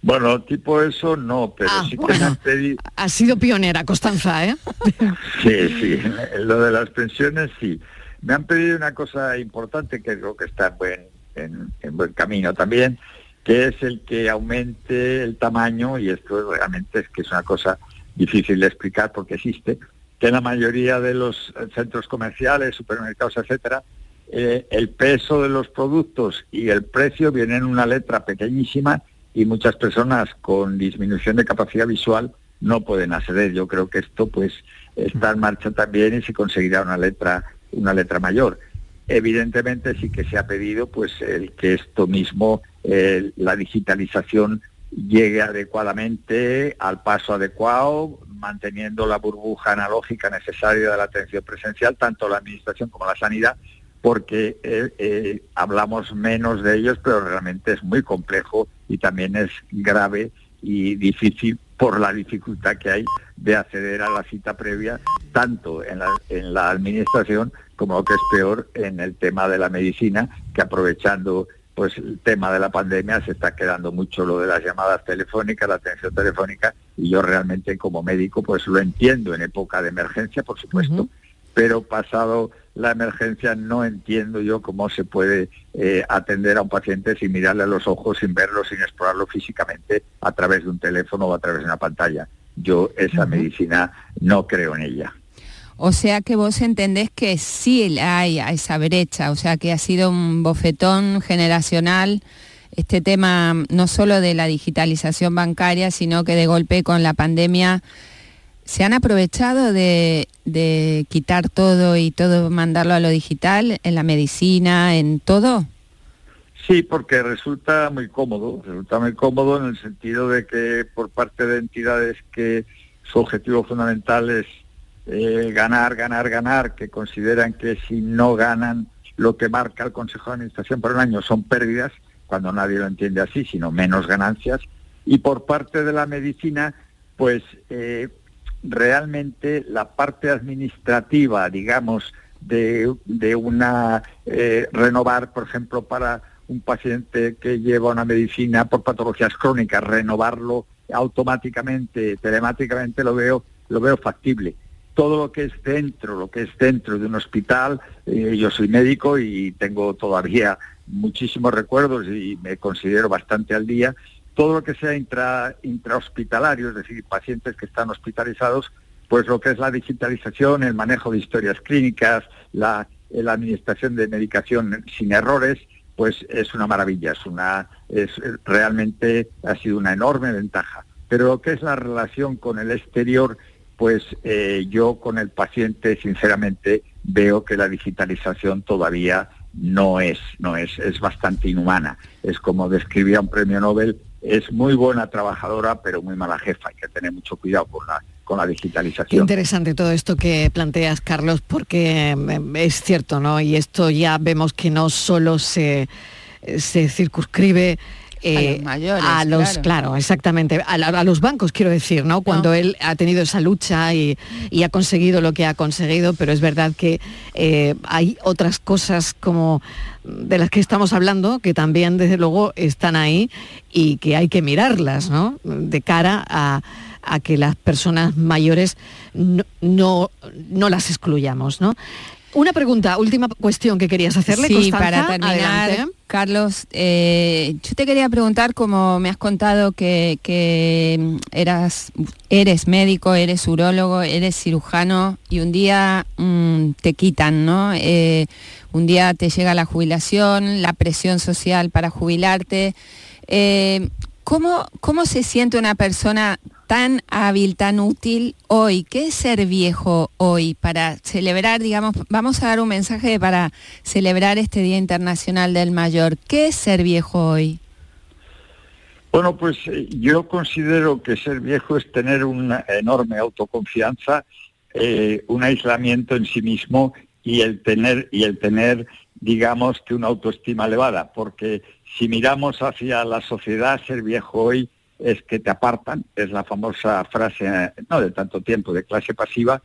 Speaker 12: Bueno, tipo eso no, pero
Speaker 1: Ah,
Speaker 12: sí que
Speaker 1: bueno.
Speaker 12: me han pedido...
Speaker 1: Has sido pionera, Constanza, ¿eh?
Speaker 12: Sí, sí, lo de las pensiones sí. Me han pedido una cosa importante que creo que está en buen, en, en buen camino también, que es el que aumente el tamaño, y esto realmente es que es una cosa difícil de explicar porque existe, que en la mayoría de los centros comerciales, supermercados, etcétera, eh, el peso de los productos y el precio vienen en una letra pequeñísima y muchas personas con disminución de capacidad visual no pueden acceder. Yo creo que esto pues está en marcha también y se conseguirá una letra, una letra mayor. Evidentemente sí que se ha pedido pues el que esto mismo, la digitalización llegue adecuadamente al paso adecuado, manteniendo la burbuja analógica necesaria de la atención presencial, tanto la administración como la sanidad, porque eh, eh, hablamos menos de ellos, pero realmente es muy complejo y también es grave y difícil por la dificultad que hay de acceder a la cita previa, tanto en la, en la administración como lo que es peor en el tema de la medicina, que aprovechando pues el tema de la pandemia se está quedando mucho lo de las llamadas telefónicas, la atención telefónica, y yo realmente como médico pues lo entiendo en época de emergencia, por supuesto, pero pasado la emergencia no entiendo yo cómo se puede eh, atender a un paciente sin mirarle a los ojos, sin verlo, sin explorarlo físicamente a través de un teléfono o a través de una pantalla. Yo esa medicina no creo en ella.
Speaker 9: O sea que vos entendés que sí hay esa brecha, o sea que ha sido un bofetón generacional este tema no solo de la digitalización bancaria, sino que de golpe con la pandemia se han aprovechado de, quitar todo y todo mandarlo a lo digital, en la medicina, en todo.
Speaker 12: Sí, porque resulta muy cómodo, resulta muy cómodo en el sentido de que por parte de entidades que su objetivo fundamental es eh, ganar, ganar, ganar, que consideran que si no ganan lo que marca el Consejo de Administración por un año son pérdidas, cuando nadie lo entiende así, sino menos ganancias, y por parte de la medicina, pues eh, realmente la parte administrativa, digamos, de, de una eh, renovar, por ejemplo, para un paciente que lleva una medicina por patologías crónicas, renovarlo automáticamente, telemáticamente, lo veo, lo veo factible. Todo lo que es dentro, lo que es dentro de un hospital, eh, yo soy médico y tengo todavía muchísimos recuerdos y me considero bastante al día, todo lo que sea intra, intrahospitalario, es decir, pacientes que están hospitalizados, pues lo que es la digitalización, el manejo de historias clínicas, la, administración de medicación sin errores, pues es una maravilla, es una, es realmente ha sido una enorme ventaja. Pero lo que es la relación con el exterior pues eh, yo con el paciente sinceramente veo que la digitalización todavía no es, no es, es bastante inhumana. Es como describía un premio Nobel, es muy buena trabajadora, pero muy mala jefa. Hay que tener mucho cuidado con la, con la digitalización.
Speaker 1: Interesante todo esto que planteas, Carlos, porque em, es cierto, ¿no? Y esto ya vemos que no solo se, se circunscribe
Speaker 9: a los
Speaker 1: eh,
Speaker 9: mayores,
Speaker 1: a los claro, exactamente. A, la- a los bancos quiero decir no cuando él ha tenido esa lucha y, y ha conseguido lo que ha conseguido pero es verdad que eh, hay otras cosas como de las que estamos hablando que también desde luego están ahí y que hay que mirarlas no de cara a a que las personas mayores no, no, no las excluyamos, ¿no? Una pregunta, última cuestión que querías hacerle,
Speaker 9: Sí,
Speaker 1: Constanza,
Speaker 9: para terminar,
Speaker 1: adelante.
Speaker 9: Carlos, eh, yo te quería preguntar, como me has contado que, que eras, eres médico, eres urólogo, eres cirujano y un día mm, te quitan, ¿no? Eh, un día te llega la jubilación, la presión social para jubilarte. Eh, ¿cómo, ¿Cómo se siente una persona tan hábil, tan útil hoy? ¿Qué es ser viejo hoy para celebrar, digamos, vamos a dar un mensaje para celebrar este Día Internacional del Mayor? ¿Qué es ser viejo hoy?
Speaker 12: Bueno, pues eh, yo considero que ser viejo es tener una enorme autoconfianza, eh, un aislamiento en sí mismo y el tener y el tener, digamos, que una autoestima elevada, porque si miramos hacia la sociedad, ser viejo hoy es que te apartan, es la famosa frase, no de tanto tiempo, de clase pasiva,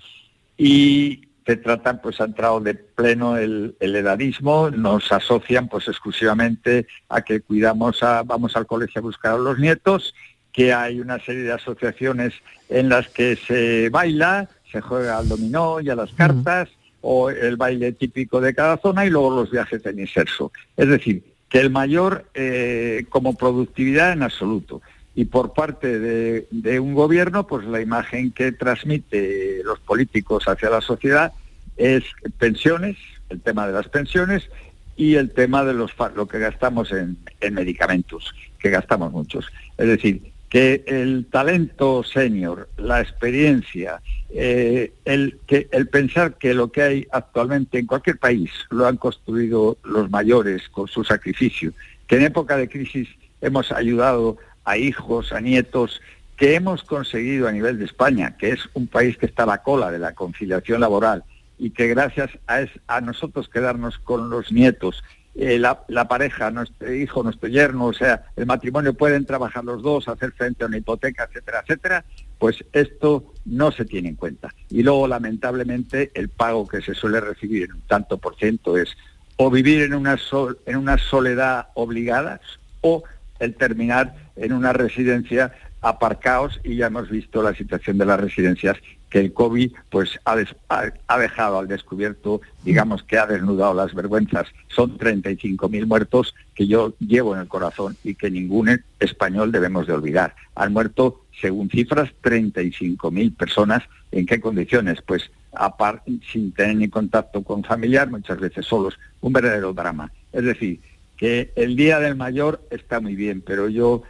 Speaker 12: y te tratan, pues ha entrado de pleno el, el edadismo, nos asocian pues exclusivamente a que cuidamos, a, vamos al colegio a buscar a los nietos, que hay una serie de asociaciones en las que se baila, se juega al dominó y a las cartas, o el baile típico de cada zona y luego los viajes en inserso. Es decir, que el mayor eh, como productividad en absoluto. Y por parte de, un gobierno, pues la imagen que transmite los políticos hacia la sociedad es pensiones, el tema de las pensiones y el tema de los lo que gastamos en, en medicamentos, que gastamos muchos. Es decir, que el talento senior, la experiencia, eh, el, el pensar que lo que hay actualmente en cualquier país lo han construido los mayores con su sacrificio, que en época de crisis hemos ayudado a hijos, a nietos, que hemos conseguido a nivel de España, que es un país que está a la cola de la conciliación laboral y que gracias a, nosotros quedarnos con los nietos, eh, la, pareja, nuestro hijo, nuestro yerno, o sea, el matrimonio pueden trabajar los dos, hacer frente a una hipoteca, etcétera, etcétera, pues esto no se tiene en cuenta. Y luego, lamentablemente, el pago que se suele recibir en un tanto por ciento es o vivir en una soledad obligada o el terminar en una residencia aparcaos y ya hemos visto la situación de las residencias que el COVID pues ha, des- ha- dejado al descubierto, digamos que ha desnudado las vergüenzas. Son 35.000 muertos que yo llevo en el corazón y que ningún español debemos de olvidar. Han muerto, según cifras, 35.000 personas. ¿En qué condiciones? Pues apar- sin tener ni contacto con familiar, muchas veces solos. Un verdadero drama. Es decir, que el Día del Mayor está muy bien, pero yo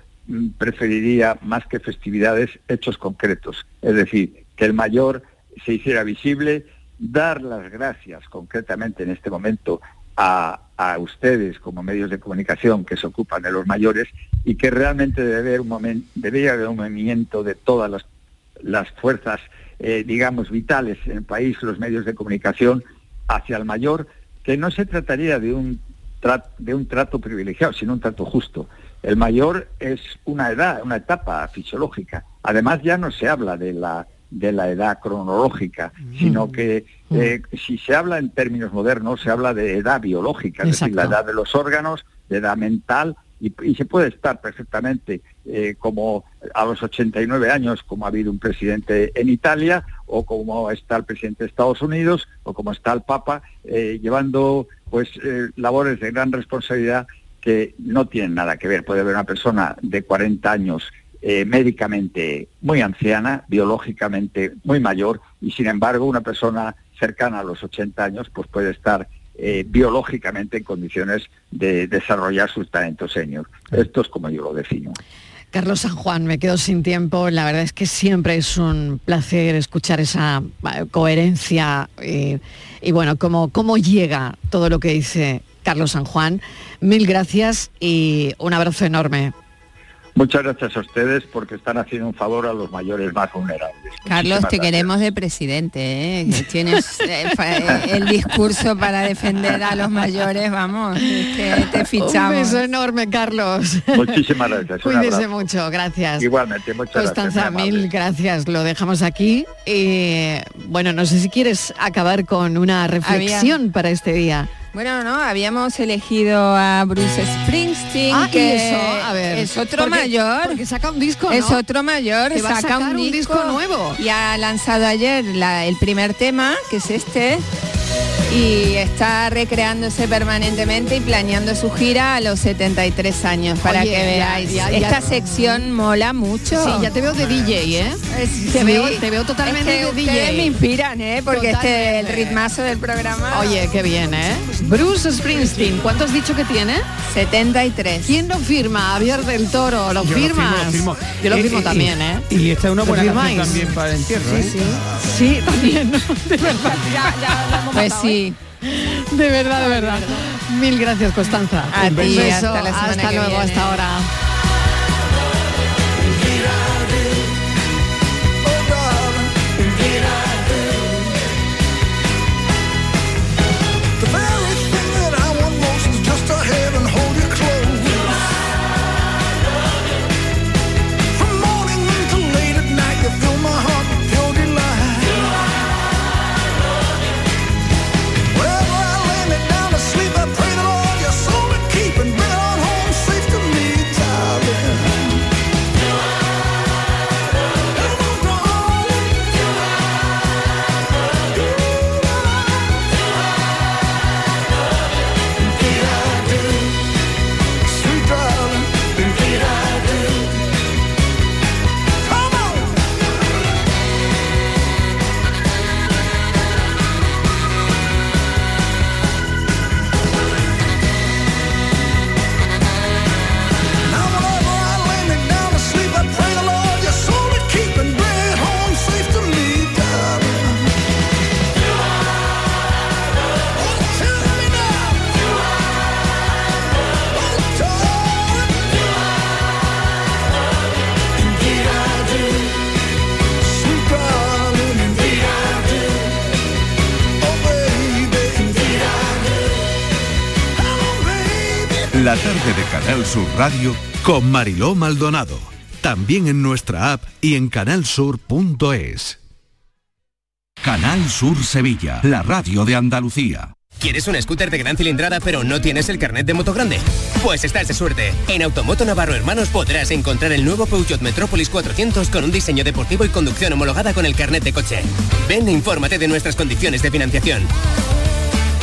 Speaker 12: preferiría más que festividades hechos concretos. Es decir, que el mayor se hiciera visible, dar las gracias concretamente en este momento a, a ustedes como medios de comunicación que se ocupan de los mayores y que realmente debe haber un debería haber un movimiento de todas las, las fuerzas, eh, digamos, vitales en el país, los medios de comunicación, hacia el mayor, que no se trataría de un, de un trato privilegiado, sino un trato justo. El mayor es una edad, una etapa fisiológica. Además ya no se habla de la de la edad cronológica, sino que eh, si se habla en términos modernos, se habla de edad biológica, es decir, la edad de los órganos, de edad mental, y, y se puede estar perfectamente eh, como a los 89 años, como ha habido un presidente en Italia, o como está el presidente de Estados Unidos, o como está el Papa, eh, llevando pues eh, labores de gran responsabilidad no tienen nada que ver. Puede haber una persona de 40 años eh, médicamente muy anciana, biológicamente muy mayor, y sin embargo una persona cercana a los 80 años pues puede estar eh, biológicamente en condiciones de desarrollar sus talentos senior. Esto es como yo lo defino.
Speaker 1: Carlos San Juan, me quedo sin tiempo. La verdad es que siempre es un placer escuchar esa eh, coherencia y bueno, cómo llega todo lo que dice Carlos San Juan. Mil gracias y un abrazo enorme.
Speaker 12: Muchas gracias a ustedes porque están haciendo un favor a los mayores más vulnerables.
Speaker 9: Carlos,
Speaker 12: Muchísimas
Speaker 9: te
Speaker 12: gracias.
Speaker 9: queremos de presidente, ¿eh? Tienes eh, eh, el discurso para defender a los mayores, vamos, es que te
Speaker 1: Un
Speaker 9: fichamos.
Speaker 1: beso enorme, Carlos.
Speaker 12: Muchísimas gracias. un
Speaker 1: Cuídese mucho, gracias.
Speaker 12: Igualmente, muchas
Speaker 1: Constanza,
Speaker 12: gracias. amable.
Speaker 1: mil gracias. Lo dejamos aquí. Eh, bueno, no sé si quieres acabar con una reflexión para este día.
Speaker 9: Bueno, no, habíamos elegido a Bruce Springsteen,
Speaker 1: Ah, ¿y
Speaker 9: que
Speaker 1: eso? A ver,
Speaker 9: es otro
Speaker 1: porque-
Speaker 9: mayor.
Speaker 1: porque saca un disco,
Speaker 9: Es otro mayor,
Speaker 1: Que a
Speaker 9: saca un
Speaker 1: un
Speaker 9: disco,
Speaker 1: disco nuevo.
Speaker 9: Y ha lanzado ayer la- el primer tema, que es este. Y está recreándose permanentemente y planeando su gira a los 73 años, para
Speaker 1: Oye,
Speaker 9: que veáis.
Speaker 1: ya, ya.
Speaker 9: Esta sección mola mucho.
Speaker 1: Sí, ya te veo de DJ, ¿eh?
Speaker 9: Es-
Speaker 1: te,
Speaker 9: sí.
Speaker 1: veo, te veo totalmente
Speaker 9: Es que
Speaker 1: de DJ.
Speaker 9: me inspiran, ¿eh? Porque este el
Speaker 1: Totalmente.
Speaker 9: ritmazo del programa.
Speaker 1: Oye, qué bien, ¿eh? Bruce Springsteen, ¿cuánto has dicho que tiene?
Speaker 9: 73.
Speaker 1: ¿Quién lo firma? Javier del Toro, ¿lo
Speaker 4: Yo lo
Speaker 1: firmas?
Speaker 4: firmo, lo firmo.
Speaker 1: Yo lo
Speaker 4: Eh,
Speaker 1: firmo
Speaker 4: eh,
Speaker 1: también,
Speaker 4: y-
Speaker 1: ¿eh?
Speaker 4: Y esta es una
Speaker 1: ¿Lo
Speaker 4: buena canción también para el entierro,
Speaker 1: Sí,
Speaker 4: ¿eh?
Speaker 1: sí. Sí, también, ¿no? De verdad.
Speaker 9: Pues sí.
Speaker 1: De verdad, de verdad. Mil gracias, Constanza.
Speaker 9: A
Speaker 1: Un
Speaker 9: ti,
Speaker 1: beso.
Speaker 9: hasta la
Speaker 1: luego, hasta ahora.
Speaker 13: Canal Sur Radio con Mariló Maldonado. También en nuestra app y en canalsur.es. Canal Sur Sevilla, la radio de Andalucía.
Speaker 14: ¿Quieres un scooter de gran cilindrada pero no tienes el carnet de moto grande? Pues estás de suerte. En Automoto Navarro Hermanos podrás encontrar el nuevo Peugeot Metropolis 400 con un diseño deportivo y conducción homologada con el carnet de coche. Ven e infórmate de nuestras condiciones de financiación.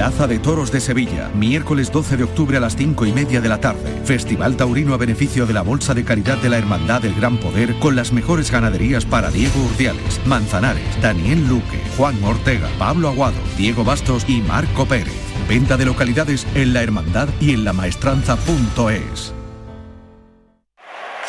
Speaker 13: Plaza de Toros de Sevilla, miércoles 12 de octubre a las 5 y media de la tarde. Festival Taurino a beneficio de la Bolsa de Caridad de la Hermandad del Gran Poder con las mejores ganaderías para Diego Urdiales, Manzanares, Daniel Luque, Juan Ortega, Pablo Aguado, Diego Bastos y Marco Pérez. Venta de localidades en la hermandad y en lamaestranza.es.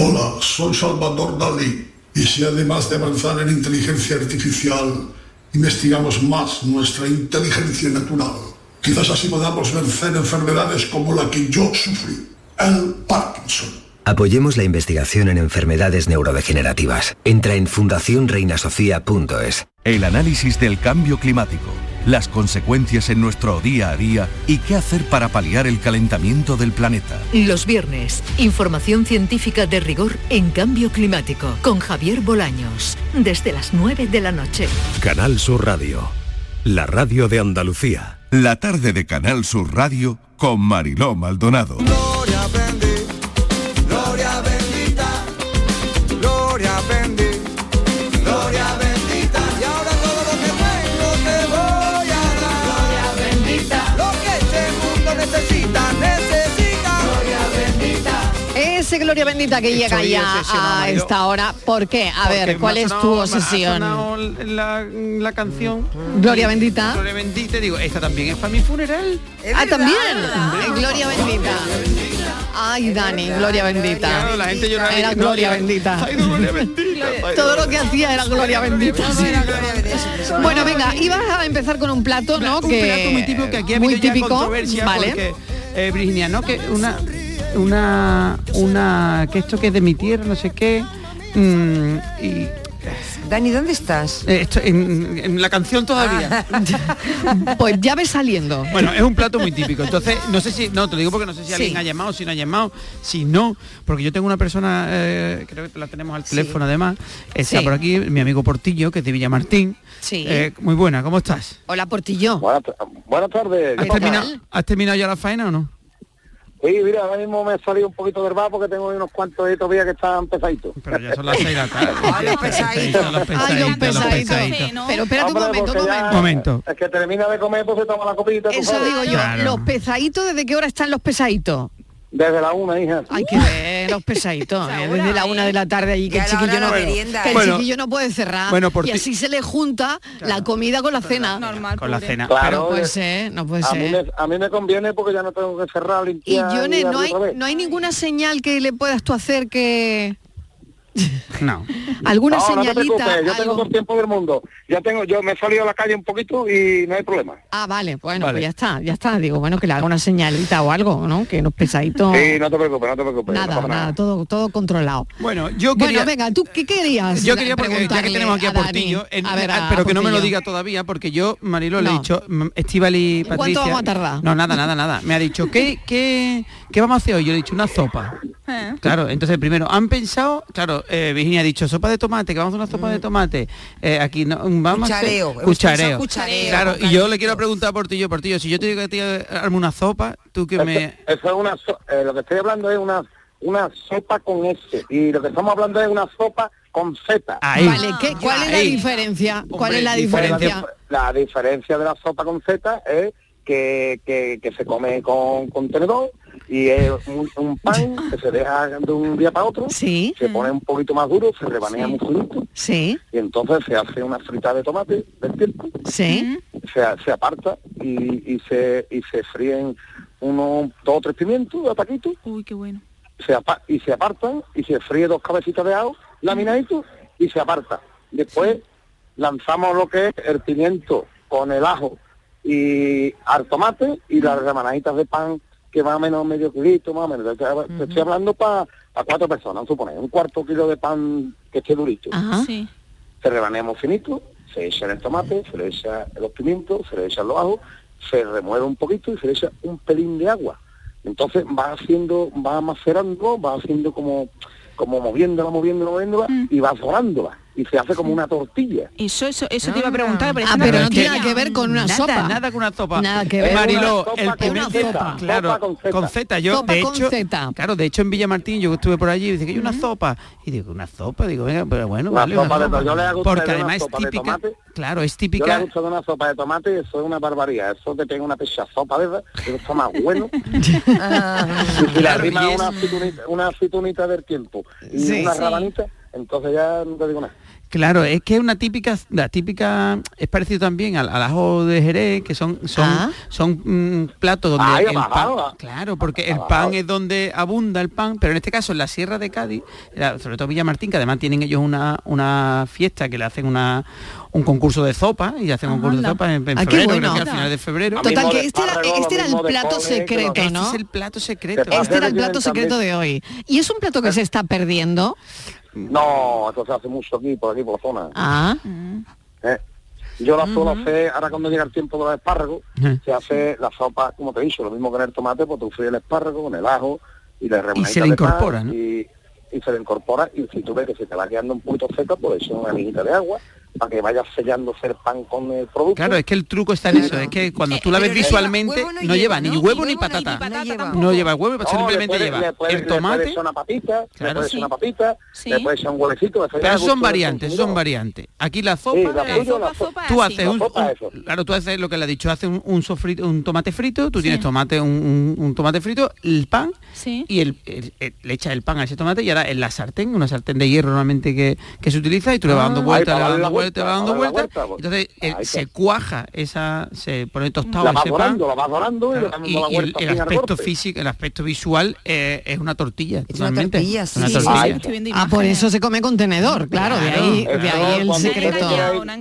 Speaker 15: Hola, soy Salvador Dalí. Y si además de avanzar en inteligencia artificial, investigamos más nuestra inteligencia natural, quizás así podamos vencer enfermedades como la que yo sufrí, el Parkinson.
Speaker 16: Apoyemos la investigación en enfermedades neurodegenerativas. Entra en fundacionreinasofía.es.
Speaker 13: El análisis del cambio climático, las consecuencias en nuestro día a día y qué hacer para paliar el calentamiento del planeta.
Speaker 7: Los viernes, información científica de rigor en cambio climático con Javier Bolaños, desde las 9 de la noche.
Speaker 6: Canal Sur Radio, la radio de Andalucía.
Speaker 13: La tarde de Canal Sur Radio con Mariló Maldonado.
Speaker 17: Gloria Gloria Bendita que
Speaker 1: llega ya a esta hora. ¿Por qué? A
Speaker 4: Porque
Speaker 1: ver, ¿cuál es
Speaker 4: sonado-
Speaker 1: tu obsesión?
Speaker 4: la, la canción
Speaker 1: Gloria Bendita.
Speaker 4: Gloria Bendita, digo, esta también es para mi funeral.
Speaker 1: Ah, también. Gloria Bendita. Ay, Dani, Gloria Bendita.
Speaker 4: Claro, la gente
Speaker 1: Era Gloria Bendita.
Speaker 4: Gloria Bendita,
Speaker 1: Todo lo que hacía era Gloria Bendita. Bueno, venga, ibas a empezar con un plato, ¿no?
Speaker 4: un
Speaker 1: que
Speaker 4: plato muy típico que aquí ha
Speaker 1: muy
Speaker 4: ya controversia
Speaker 1: vale.
Speaker 4: porque eh, Virginia, ¿no? Que una una una que esto que es de mi tierra, no sé qué. mm, y
Speaker 18: Dani, ¿dónde estás?
Speaker 4: eh, esto, en, en la canción todavía.
Speaker 1: Pues ya ves saliendo.
Speaker 4: Bueno, es un plato muy típico. Entonces, no sé si, no, te lo digo porque no sé si
Speaker 1: Sí.
Speaker 4: alguien ha llamado, si no ha llamado, si no, porque yo tengo una persona, eh, creo que la tenemos al teléfono además, está
Speaker 1: Sí.
Speaker 4: por aquí, mi amigo Portillo, que es de Villamartín.
Speaker 1: Sí.
Speaker 4: Eh, muy buena, ¿cómo estás?
Speaker 1: Hola, Portillo.
Speaker 19: Buenas tardes.
Speaker 4: ¿Has terminado, ¿Has terminado ya la faena o no?
Speaker 19: Sí, mira, ahora mismo me he salido un poquito del bar porque tengo unos cuantos de todavía que están pesaditos.
Speaker 4: Pero ya son las seis de la tarde.
Speaker 19: Ay, los pesaditos.
Speaker 4: Los
Speaker 1: los. Pero espérate un momento, un momento.
Speaker 4: Momento.
Speaker 19: Es que termina de comer, pues se toma la copita.
Speaker 1: Eso digo yo,
Speaker 4: Claro.
Speaker 1: los pesaditos, ¿desde qué hora están los pesaditos?
Speaker 19: Desde la una, hija.
Speaker 1: Hay que ver los pesaditos, ¿eh? desde la una de la tarde allí, que el chiquillo no,
Speaker 18: merienda,
Speaker 1: que el.
Speaker 4: Bueno.
Speaker 1: chiquillo no puede cerrar.
Speaker 4: Bueno, por
Speaker 1: y así se le junta la comida con la cena. Normal,
Speaker 4: Con la cena.
Speaker 19: Claro,
Speaker 1: no puede ser, no puede
Speaker 19: a mí,
Speaker 1: ser.
Speaker 19: me, a mí me conviene porque ya no tengo que cerrar,
Speaker 1: Y
Speaker 19: limpiar.
Speaker 1: No hay,
Speaker 19: abrir otra vez.
Speaker 1: no hay ninguna señal que le puedas tú hacer que...
Speaker 4: No.
Speaker 1: ¿Alguna
Speaker 19: no, no te
Speaker 1: señalita?
Speaker 19: preocupes, yo tengo todo el tiempo del mundo. Ya tengo, yo me he salido a la calle un poquito y no hay problema.
Speaker 1: Ah, vale, bueno,
Speaker 19: Vale.
Speaker 1: pues ya está, ya está. Digo, bueno, que le haga una señalita o algo, ¿no? Que los pesaditos...
Speaker 19: Sí, no te preocupes, no te preocupes. no
Speaker 1: Nada,
Speaker 19: pasa
Speaker 1: nada, todo, todo controlado.
Speaker 4: Bueno, yo quería...
Speaker 1: Bueno, venga, ¿tú qué querías?
Speaker 4: Yo quería porque ya que tenemos aquí a,
Speaker 1: Dani?
Speaker 4: Portillo, en-
Speaker 1: A ver, a
Speaker 4: pero que no me lo diga todavía, porque yo, Marilo, le he
Speaker 1: No.
Speaker 4: dicho, Estival y
Speaker 1: ¿Cuánto
Speaker 4: Patricia.
Speaker 1: vamos a tardar?
Speaker 4: No, nada, nada, nada. Me ha dicho, ¿qué, qué, qué vamos a hacer hoy? Yo le he dicho, una sopa. Claro, entonces primero, han pensado, claro, eh, Virginia ha dicho sopa de tomate, que vamos a una sopa de tomate. Eh, aquí no, vamos a
Speaker 18: Cuchareo,
Speaker 4: hacer cuchareo.
Speaker 18: cuchareo,
Speaker 4: Claro, y yo le quiero preguntar a Portillo, Portillo, si yo te digo que te arme una sopa, tú que me...
Speaker 19: eso es una, so- eh, lo que estoy hablando es una una sopa con S. Y lo que estamos hablando es una sopa con Z.
Speaker 1: Vale, ¿qué- ¿cuál es la diferencia? ¿Cuál es la diferencia?
Speaker 19: La diferencia de la sopa con Z es que, que, que se come con, con tenedor y es un, un pan que se deja de un día para otro,
Speaker 1: Sí.
Speaker 19: se pone un poquito más duro, se rebanea muy finito
Speaker 1: Sí.
Speaker 19: y entonces se hace una frita de tomate del tiempo,
Speaker 1: Sí.
Speaker 19: se, se aparta y, y se y se fríen unos dos o tres pimientos a taquitos
Speaker 20: Uy, qué bueno.
Speaker 19: se apa- y se apartan y se fríe dos cabecitas de ajo laminaditos y se aparta. Después lanzamos lo que es el pimiento con el ajo y al tomate y las rebanaditas de pan que más o menos medio kilito, más o menos. Te, estoy hablando para cuatro personas, supone, un cuarto kilo de pan que esté durito.
Speaker 20: Sí.
Speaker 19: Se rebaneamos finito, se echa el tomate, se le echa los pimientos, se le echan los ajos, se remueve un poquito y se le echa un pelín de agua. Entonces va haciendo, va macerando, va haciendo como, como moviéndola, moviéndola, moviéndola y va dorándola. Y se hace como una tortilla.
Speaker 20: Eso, eso, eso te iba a preguntar.
Speaker 1: Ah, pero no tiene nada que ver con una
Speaker 4: nada,
Speaker 1: sopa.
Speaker 4: Nada con una sopa.
Speaker 1: Nada que ver.
Speaker 4: Mariló,
Speaker 1: Una
Speaker 4: el
Speaker 1: sopa.
Speaker 4: claro,
Speaker 1: Sopa con zeta.
Speaker 4: con Z. Yo,
Speaker 1: Sopa
Speaker 4: de
Speaker 1: con
Speaker 4: hecho,
Speaker 1: zeta.
Speaker 4: claro, de hecho en Villamartín yo estuve por allí y dice que hay una sopa. Y digo, una sopa, digo, venga, pero bueno,
Speaker 19: Una
Speaker 4: vale,
Speaker 19: sopa
Speaker 4: una
Speaker 19: de-
Speaker 4: sopa.
Speaker 19: yo le hago
Speaker 4: Porque además es
Speaker 19: sopa de
Speaker 4: típica,
Speaker 19: tomate.
Speaker 4: claro, es
Speaker 19: Yo le
Speaker 4: típica.
Speaker 19: hago usted una sopa de tomate eso es una barbaridad. Eso te pega una pecha sopa de esa, eso está más bueno. y si le
Speaker 4: Claro,
Speaker 19: arrima
Speaker 4: y es-
Speaker 19: una aceitunita, del tiempo y una rabanita, entonces ya no te digo nada.
Speaker 4: Claro, es que es una típica, la típica, es parecido también al, al ajo de Jerez, que son son
Speaker 19: Ah.
Speaker 4: son mm, platos donde
Speaker 19: Ay,
Speaker 4: el pan, claro, porque el
Speaker 19: bajado.
Speaker 4: pan es donde abunda el pan, pero en este caso en la Sierra de Cádiz, la- sobre todo Villamartín, que además tienen ellos una, una fiesta que le hacen una un concurso de sopa y hacen un concurso de sopa en, en
Speaker 1: Ah,
Speaker 4: febrero,
Speaker 1: bueno.
Speaker 4: creo que al final de febrero.
Speaker 1: Total, que este era, este era el plato secreto,
Speaker 4: Este
Speaker 1: ¿no?
Speaker 4: es el plato secreto.
Speaker 1: Este era el plato secreto de hoy. ¿Y es un plato que se está perdiendo?
Speaker 19: No, eso se hace mucho aquí, por aquí, por la zona.
Speaker 1: Ah.
Speaker 19: ¿eh? Yo la suelo hacer, ahora cuando llega el tiempo de los espárragos,
Speaker 4: Ujú.
Speaker 19: se hace la sopa, como te he dicho, lo mismo que en el tomate, pues tú fríes el espárrago con el ajo y le rebanaditas
Speaker 4: se le incorpora, ¿no?
Speaker 19: Y, y se le incorpora y si tú ves que se te va quedando un poquito seca, pues echas una minita de agua para que vaya sellándose el pan con el producto.
Speaker 4: Claro, es que el truco está en eso, es que cuando tú la ves visualmente no,
Speaker 19: no
Speaker 4: lleva, ni huevo
Speaker 19: Ni
Speaker 4: patata. No lleva,
Speaker 19: tampoco.
Speaker 4: no lleva huevo,
Speaker 19: No,
Speaker 4: simplemente
Speaker 19: le puede-
Speaker 4: lleva
Speaker 19: le puede-
Speaker 4: el
Speaker 19: le puede
Speaker 4: tomate.
Speaker 19: echar una papita, le
Speaker 4: Claro.
Speaker 19: puede
Speaker 4: Sí.
Speaker 19: una papita,
Speaker 20: Sí.
Speaker 19: le puede un huevecito.
Speaker 4: Pero son variantes, son variantes. Aquí la sopa,
Speaker 19: Sí, la
Speaker 4: eh,
Speaker 19: tuya, la sopa
Speaker 4: tú haces un, claro, tú haces lo que le ha dicho, haces un, un sofrito, un tomate frito, tú tienes tomate, un, tomate frito, el pan y el, el- el- le echas el pan a ese tomate y ahora en la sartén, una sartén de hierro normalmente que, que se utiliza y tú le vas dando
Speaker 19: Ah.
Speaker 4: vueltas, le vas dando
Speaker 19: la
Speaker 4: le vas dando
Speaker 19: vuelta,
Speaker 4: vueltas.
Speaker 19: vuelta,
Speaker 4: Entonces eh, se cuaja esa, se pone tostado
Speaker 19: La vas
Speaker 4: ese pan.
Speaker 19: dorando, la vas dorando y
Speaker 4: Claro, el, aspecto físico, el aspecto visual eh, es una tortilla.
Speaker 18: Es una
Speaker 4: Una tortilla.
Speaker 19: Ay,
Speaker 1: Ah, por eso se come con tenedor, claro, de ahí, de ahí el secreto.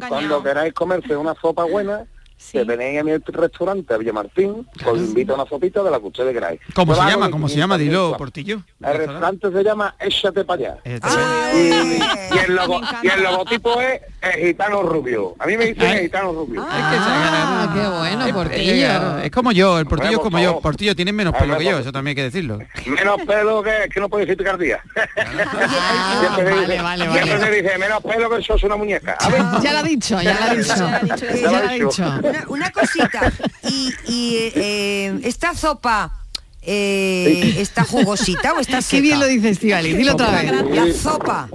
Speaker 19: Cuando queráis comerse una sopa buena, que tenéis a mi restaurante a Villamartín, os invito a una sopita de la que ustedes queráis.
Speaker 4: ¿Cómo se llama? ¿Cómo se llama?
Speaker 19: 500
Speaker 4: Dilo, Portillo.
Speaker 19: El restaurante se llama Échate para allá.
Speaker 4: Este-
Speaker 19: Y, y el logo- y el logotipo es el gitano rubio. A mí me dicen el gitano rubio.
Speaker 1: Ah, qué bueno,
Speaker 4: Es,
Speaker 1: Portillo.
Speaker 4: claro, es como yo, el portillo es como yo. Portillo tiene menos pelo
Speaker 19: ver,
Speaker 4: que yo, eso también hay que decirlo.
Speaker 19: Menos pelo que, que no puede decir picardía. siempre me
Speaker 1: vale,
Speaker 19: dice,
Speaker 1: vale,
Speaker 19: siempre
Speaker 1: vale.
Speaker 19: me dice, menos pelo que sos una muñeca. A ver.
Speaker 1: Ya lo ha dicho, ya lo ha dicho. Ya lo ha dicho.
Speaker 18: Una, una cosita. Y, y, eh, esta sopa eh, está jugosita o está seca.
Speaker 1: Qué bien lo dice Estivali, dilo otra vez.
Speaker 18: La sopa.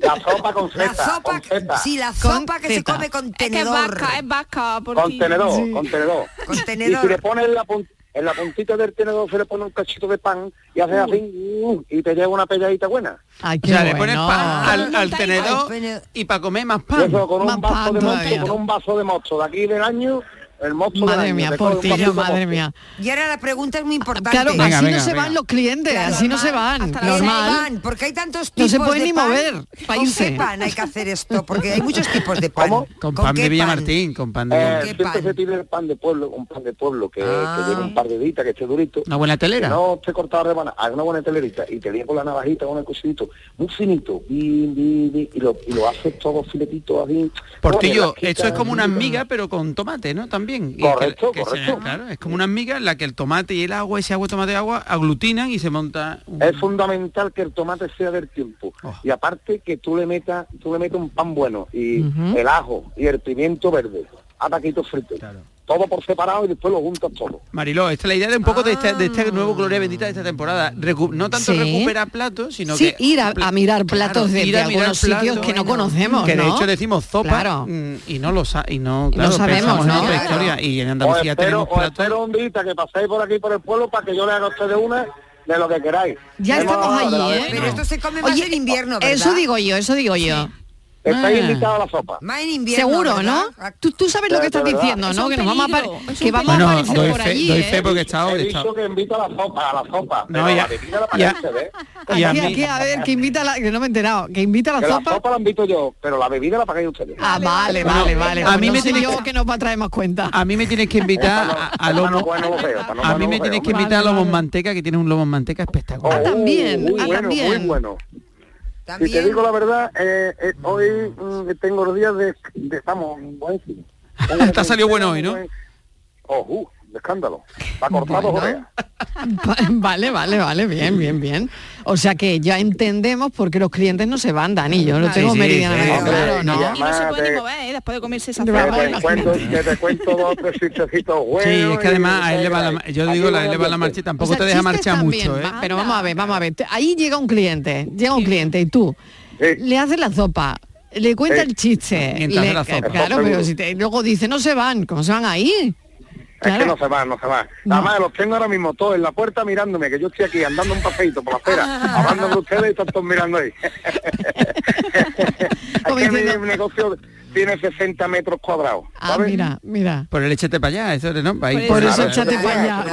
Speaker 19: La sopa con
Speaker 18: La
Speaker 19: zeta,
Speaker 18: sopa,
Speaker 19: con
Speaker 18: sí, la
Speaker 1: Con
Speaker 18: sopa que se
Speaker 1: zeta.
Speaker 18: come con
Speaker 20: Es que es
Speaker 18: tenedor.
Speaker 20: vaca, es vaca. Por
Speaker 19: Con tenedor, con tenedor.
Speaker 18: Con
Speaker 19: Y
Speaker 18: tenedor.
Speaker 19: si le pones la, pun- en la puntita del tenedor, se le pone un cachito de pan y haces así uh, y te lleva una pelladita buena.
Speaker 1: Ay,
Speaker 4: O
Speaker 1: qué
Speaker 4: sea, le pones
Speaker 1: bueno.
Speaker 4: pan al, tenedor y para comer más pan.
Speaker 19: eso con
Speaker 1: Más
Speaker 19: un vaso
Speaker 1: pan
Speaker 19: de mosto, con un vaso de mosto de aquí del año, el
Speaker 1: Madre mía,
Speaker 19: un
Speaker 1: Portillo, madre mía.
Speaker 18: Y ahora la pregunta es muy importante.
Speaker 1: Claro,
Speaker 4: Venga,
Speaker 1: así
Speaker 4: venga,
Speaker 1: no se
Speaker 4: venga.
Speaker 1: van los clientes,
Speaker 18: Claro,
Speaker 1: así no se van. Normal.
Speaker 18: Van, porque hay tantos
Speaker 1: No
Speaker 18: tipos
Speaker 1: se pueden
Speaker 18: de
Speaker 1: ni
Speaker 18: pan.
Speaker 1: mover para
Speaker 18: ¿Con qué pan hay que hacer esto? Porque hay muchos tipos de pan.
Speaker 19: ¿Cómo?
Speaker 4: Con pan
Speaker 18: qué
Speaker 4: de Villamartín, con pan de...
Speaker 19: Eh,
Speaker 18: ¿Qué
Speaker 19: siempre
Speaker 18: pan?
Speaker 19: se pide el pan de pueblo, un pan de pueblo que,
Speaker 18: Ah.
Speaker 19: que lleve un par de deditas, que esté durito.
Speaker 4: Una buena telera.
Speaker 19: no esté cortado de haz una buena telerita y te liga con la navajita con el cocidito, muy finito, y lo, y lo haces todo filetito así.
Speaker 4: Portillo, esto es como una miga, pero con tomate, ¿no? También. Y
Speaker 19: Correcto,
Speaker 4: que- que se-
Speaker 19: correcto.
Speaker 4: claro, es como una miga en la que el tomate y el agua, ese agua, tomate y agua, aglutinan y se monta... un-
Speaker 19: Es fundamental que el tomate sea del tiempo.
Speaker 4: Oh.
Speaker 19: Y aparte que tú le metas, tú le metas un pan bueno y el ajo y el pimiento verde a taquitos fritos.
Speaker 4: Claro.
Speaker 19: Todo por separado y después lo juntas todo.
Speaker 4: Mariló, esta es la idea de un poco de, este, de
Speaker 18: Ah.
Speaker 4: este nuevo Gloria Bendita de esta temporada. Recu- no tanto
Speaker 1: Sí.
Speaker 4: recuperar platos, sino
Speaker 1: Sí,
Speaker 4: que...
Speaker 1: ir a, a mirar platos de,
Speaker 4: ir
Speaker 1: de algunos sitios
Speaker 4: platos,
Speaker 1: que no conocemos,
Speaker 4: Que de hecho decimos zopa
Speaker 1: Claro.
Speaker 4: mm, y no lo sa y no,
Speaker 1: sabemos,
Speaker 4: historia. Y en
Speaker 19: Os
Speaker 4: Andalucía
Speaker 19: espero,
Speaker 4: tenemos
Speaker 19: os
Speaker 4: platos...
Speaker 19: espero un día que paséis por aquí por el pueblo para que yo le haga a ustedes una de lo que queráis.
Speaker 1: Ya
Speaker 19: Hemos
Speaker 1: estamos allí. ¿eh?
Speaker 18: Pero esto se come más en invierno, ¿verdad?
Speaker 1: Eso digo yo, eso digo yo.
Speaker 19: Estáis
Speaker 1: Ah.
Speaker 19: invitados a la sopa.
Speaker 18: Más en invierno,
Speaker 1: Seguro,
Speaker 18: ¿verdad?
Speaker 1: ¿no? Tú, tú sabes lo que estás
Speaker 19: verdad.
Speaker 1: diciendo, ¿no? Que nos vamos a, que vamos a aparecer
Speaker 4: doy
Speaker 1: por
Speaker 4: fe-
Speaker 1: allí,
Speaker 4: doy
Speaker 1: ¿eh?
Speaker 4: fe porque he estado...
Speaker 19: He dicho que invita a la sopa, a la sopa.
Speaker 4: No,
Speaker 19: pero
Speaker 4: ya-
Speaker 19: la bebida la
Speaker 4: ya-
Speaker 19: pagáis ustedes.
Speaker 4: y a
Speaker 1: Aquí,
Speaker 4: mí-
Speaker 1: aquí, a ver, que invita a la... Que no me he enterado. Que invita a la
Speaker 19: Que la
Speaker 1: sopa.
Speaker 19: sopa la invito yo, pero la bebida la pagáis ustedes.
Speaker 1: Ah, vale, vale, vale.
Speaker 4: a mí me tienes
Speaker 1: yo
Speaker 4: que-
Speaker 1: nos va a traer más cuenta.
Speaker 4: A mí me tienes que invitar a, lomo... A mí me tienes que invitar a lomo manteca, que tiene un lomo manteca espectacular.
Speaker 1: Ah, también,
Speaker 19: muy
Speaker 1: ah,
Speaker 19: bueno,
Speaker 1: también.
Speaker 19: Si te digo la verdad, eh, eh, hoy mm, tengo los días de, de estamos buenísimo.
Speaker 4: Ha salido bueno hoy, ¿no?
Speaker 19: Oh, uh, de escándalo. Va cortado
Speaker 1: Bueno. Vale, vale, vale, bien, bien, bien. O sea que ya entendemos por qué los clientes no se van, Dani. Yo lo
Speaker 4: Sí,
Speaker 1: tengo
Speaker 4: sí,
Speaker 1: meridianamente
Speaker 4: sí,
Speaker 1: claro, ¿no?
Speaker 19: sí,
Speaker 20: Y no se puede
Speaker 19: de-
Speaker 20: ni mover, ¿eh? Después de comerse esa sopa.
Speaker 19: te, cuento, que te cuento dos tres chistecitos buenos.
Speaker 4: Sí, es que además a él le va la,
Speaker 19: y-
Speaker 4: yo digo,
Speaker 19: no
Speaker 4: a él le va la marcha y tampoco
Speaker 1: O sea,
Speaker 4: te deja marchar
Speaker 1: también,
Speaker 4: mucho, ¿eh?
Speaker 1: va, Pero vamos a ver, vamos a ver. Ahí llega un cliente, llega un cliente y tú
Speaker 19: Sí.
Speaker 1: le haces la sopa, le cuenta
Speaker 19: Sí.
Speaker 1: el chiste. Le-
Speaker 4: hace la sopa.
Speaker 1: Claro, pero si te, luego dice no se van, ¿cómo se van ahí?
Speaker 19: Es que no se va, no se va.
Speaker 1: No.
Speaker 19: Además, los tengo ahora mismo todos en la puerta mirándome, que yo estoy aquí andando un paseito por la acera, hablando de ustedes y están todos mirando ahí. es
Speaker 1: Como
Speaker 19: que mi,
Speaker 1: diciendo-
Speaker 19: mi negocio tiene 60 metros cuadrados.
Speaker 1: Ah, mira, mira.
Speaker 4: Por el échate para allá, eso ¿no? Ahí,
Speaker 1: Por eso
Speaker 4: claro,
Speaker 1: échate para allá.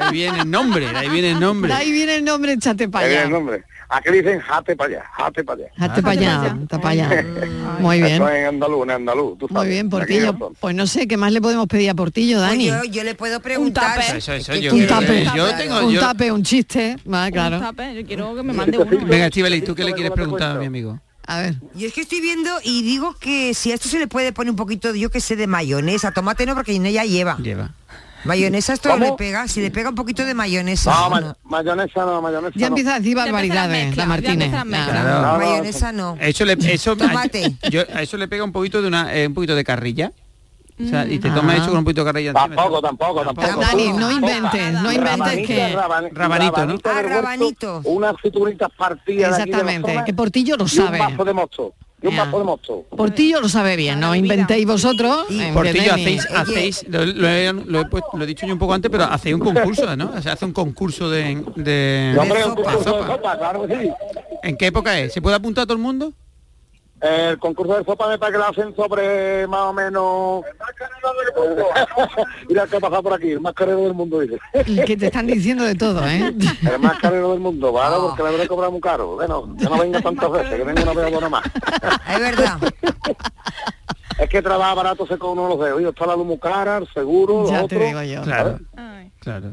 Speaker 4: ahí viene el nombre, ahí viene el nombre.
Speaker 1: Ahí viene el nombre, échate para
Speaker 19: Ahí viene
Speaker 1: allá.
Speaker 19: el nombre. Aquí dicen jate para allá, jate para allá.
Speaker 1: Hazte para allá, hazte para allá. Muy bien.
Speaker 19: Eso es andaluz, en andaluz, tú
Speaker 1: Muy
Speaker 19: sabes.
Speaker 1: bien,
Speaker 19: Aquí
Speaker 1: Portillo. Pues no sé, ¿qué más le podemos pedir a Portillo,
Speaker 18: Pues
Speaker 1: Dani?
Speaker 18: yo, yo le puedo preguntar.
Speaker 20: tupper.
Speaker 4: Eso, eso,
Speaker 18: Es que
Speaker 4: yo
Speaker 1: un tape,
Speaker 4: yo tengo-
Speaker 1: un tape, un chiste.
Speaker 20: Un
Speaker 1: claro.
Speaker 20: tape, Yo quiero que me mande uno.
Speaker 4: Venga, Estivali, ¿tú qué le quieres preguntar a mi amigo?
Speaker 1: A ver.
Speaker 18: Yo es que estoy viendo y digo que si a esto se le puede poner un poquito, yo que sé, de mayonesa, tomate no, porque ya lleva.
Speaker 4: Lleva.
Speaker 18: Mayonesa esto le pega, si le pega un poquito de mayonesa.
Speaker 19: No,
Speaker 18: ¿o
Speaker 19: ma-
Speaker 18: no?
Speaker 19: mayonesa no, mayonesa
Speaker 1: Ya
Speaker 19: no.
Speaker 1: empieza a decir barbaridades, la Martínez. Claro.
Speaker 19: No,
Speaker 18: mayonesa no.
Speaker 4: Eso le, eso,
Speaker 18: Tomate.
Speaker 4: a, yo, a eso le pega un poquito de una, eh, un poquito de carrilla. O sea, y te tomas
Speaker 1: Ah.
Speaker 4: eso con un poquito de carrilla encima.
Speaker 19: Tampoco, tampoco, tampoco.
Speaker 1: Dani, no inventes, no inventes
Speaker 19: rabanito,
Speaker 1: que...
Speaker 19: raban-
Speaker 4: Rabanito, ¿no?
Speaker 18: Ah, rabanito.
Speaker 19: Unas frituritas partidas
Speaker 1: Exactamente, que Portillo lo sabe.
Speaker 19: un vaso de mosto. Y un vaso de mosto.
Speaker 1: Portillo lo sabe bien, no inventéis vosotros. ¿entiendes?
Speaker 4: Portillo,
Speaker 1: Ni-
Speaker 4: hacéis, hacéis lo, lo he, lo he puesto- lo he dicho yo un poco antes, pero hacéis un concurso, ¿no? O sea, hace un concurso de... de,
Speaker 18: de
Speaker 19: un
Speaker 18: sopa.
Speaker 19: de
Speaker 4: sopa.
Speaker 19: claro que sí.
Speaker 4: ¿En qué época es? ¿Se puede apuntar todo el mundo?
Speaker 19: El concurso de sopa me parece que lo hacen sobre más o menos... Mira qué ha pasado por aquí, el más carero del mundo, dice.
Speaker 1: Que te están diciendo de todo, ¿eh?
Speaker 19: El más carero del mundo, ¿vale? Porque le habré cobrado muy caro. Bueno, que no venga tantas veces, que venga una vez buena más.
Speaker 18: Es verdad.
Speaker 19: Es que trabaja barato se con uno de los dedos. Está la luz muy cara, el seguro,
Speaker 1: Ya
Speaker 19: lo
Speaker 1: te
Speaker 19: otro.
Speaker 1: digo yo.
Speaker 4: Claro, claro.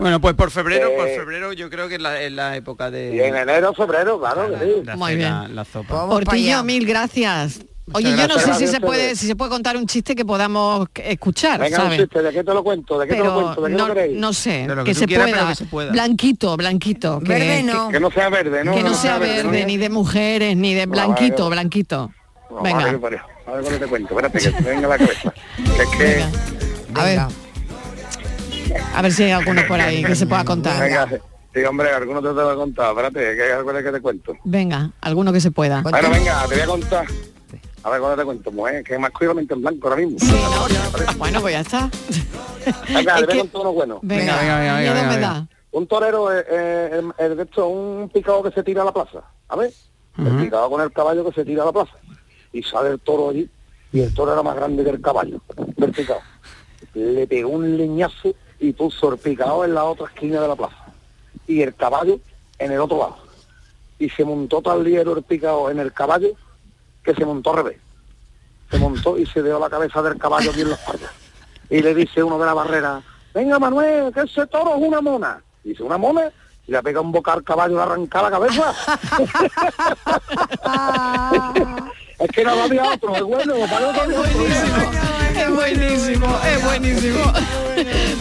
Speaker 4: Bueno, pues por febrero, por
Speaker 19: Eh,
Speaker 4: febrero yo creo que es la, es la época de...
Speaker 19: Y en enero, febrero, claro que sí.
Speaker 1: Muy bien.
Speaker 4: La, la sopa.
Speaker 1: Portillo, mil gracias. Oye, yo no
Speaker 19: gracias.
Speaker 1: sé si
Speaker 19: Gracias
Speaker 1: se
Speaker 19: a
Speaker 1: puede, si se puede contar un chiste que podamos escuchar,
Speaker 19: Venga, un
Speaker 1: ¿sabes?
Speaker 19: chiste, ¿de qué te lo cuento? ¿De qué te lo
Speaker 1: Pero
Speaker 19: cuento? ¿De qué
Speaker 1: no,
Speaker 19: lo queréis?
Speaker 1: no sé,
Speaker 4: De lo
Speaker 1: que,
Speaker 4: que
Speaker 1: se
Speaker 4: quieras,
Speaker 1: pueda.
Speaker 4: pero que se pueda.
Speaker 1: Blanquito, blanquito. Que,
Speaker 18: Verde
Speaker 1: que-
Speaker 18: no.
Speaker 19: Que no sea verde, ¿no?
Speaker 1: que no sea verde,
Speaker 19: ¿no?
Speaker 1: ni de mujeres, ni de blanquito, blanquito.
Speaker 19: No,
Speaker 1: Venga.
Speaker 19: vale, vale. A ver cuándo te cuento. Espérate, que me venga a la cabeza. Que es que...
Speaker 1: Venga. A ver. A ver si hay alguno por ahí que se pueda contar.
Speaker 19: Venga, sí, hombre, alguno te tengo que contar. Espérate, que hay algo que te cuento.
Speaker 1: Venga, alguno que se pueda.
Speaker 19: Bueno, venga, te voy a contar. A ver cuándo te cuento, mujer, que es más cuido en blanco ahora mismo.
Speaker 1: Bueno, pues ya está.
Speaker 19: Venga,
Speaker 1: Es
Speaker 19: te voy
Speaker 1: que-
Speaker 19: a contar uno bueno.
Speaker 1: Venga,
Speaker 4: venga, venga.
Speaker 19: Un torero es, de esto, un picado que se tira a la plaza. A ver, el picado con el caballo que se tira a la plaza. Y sale el toro allí, y el toro era más grande que el caballo, del picado. Le pegó un leñazo y puso el picado en la otra esquina de la plaza. Y el caballo en el otro lado. Y se montó tal liero el picado en el caballo que se montó al revés. Se montó y se dio la cabeza del caballo aquí en la espalda. Y le dice uno de la barrera, venga Manuel, que ese toro es una mona. Y dice, ¿una mona? Y le pega un boca al caballo y le arranca la cabeza. es que no había otro, es bueno, para otro.
Speaker 1: Es buenísimo, es buenísimo.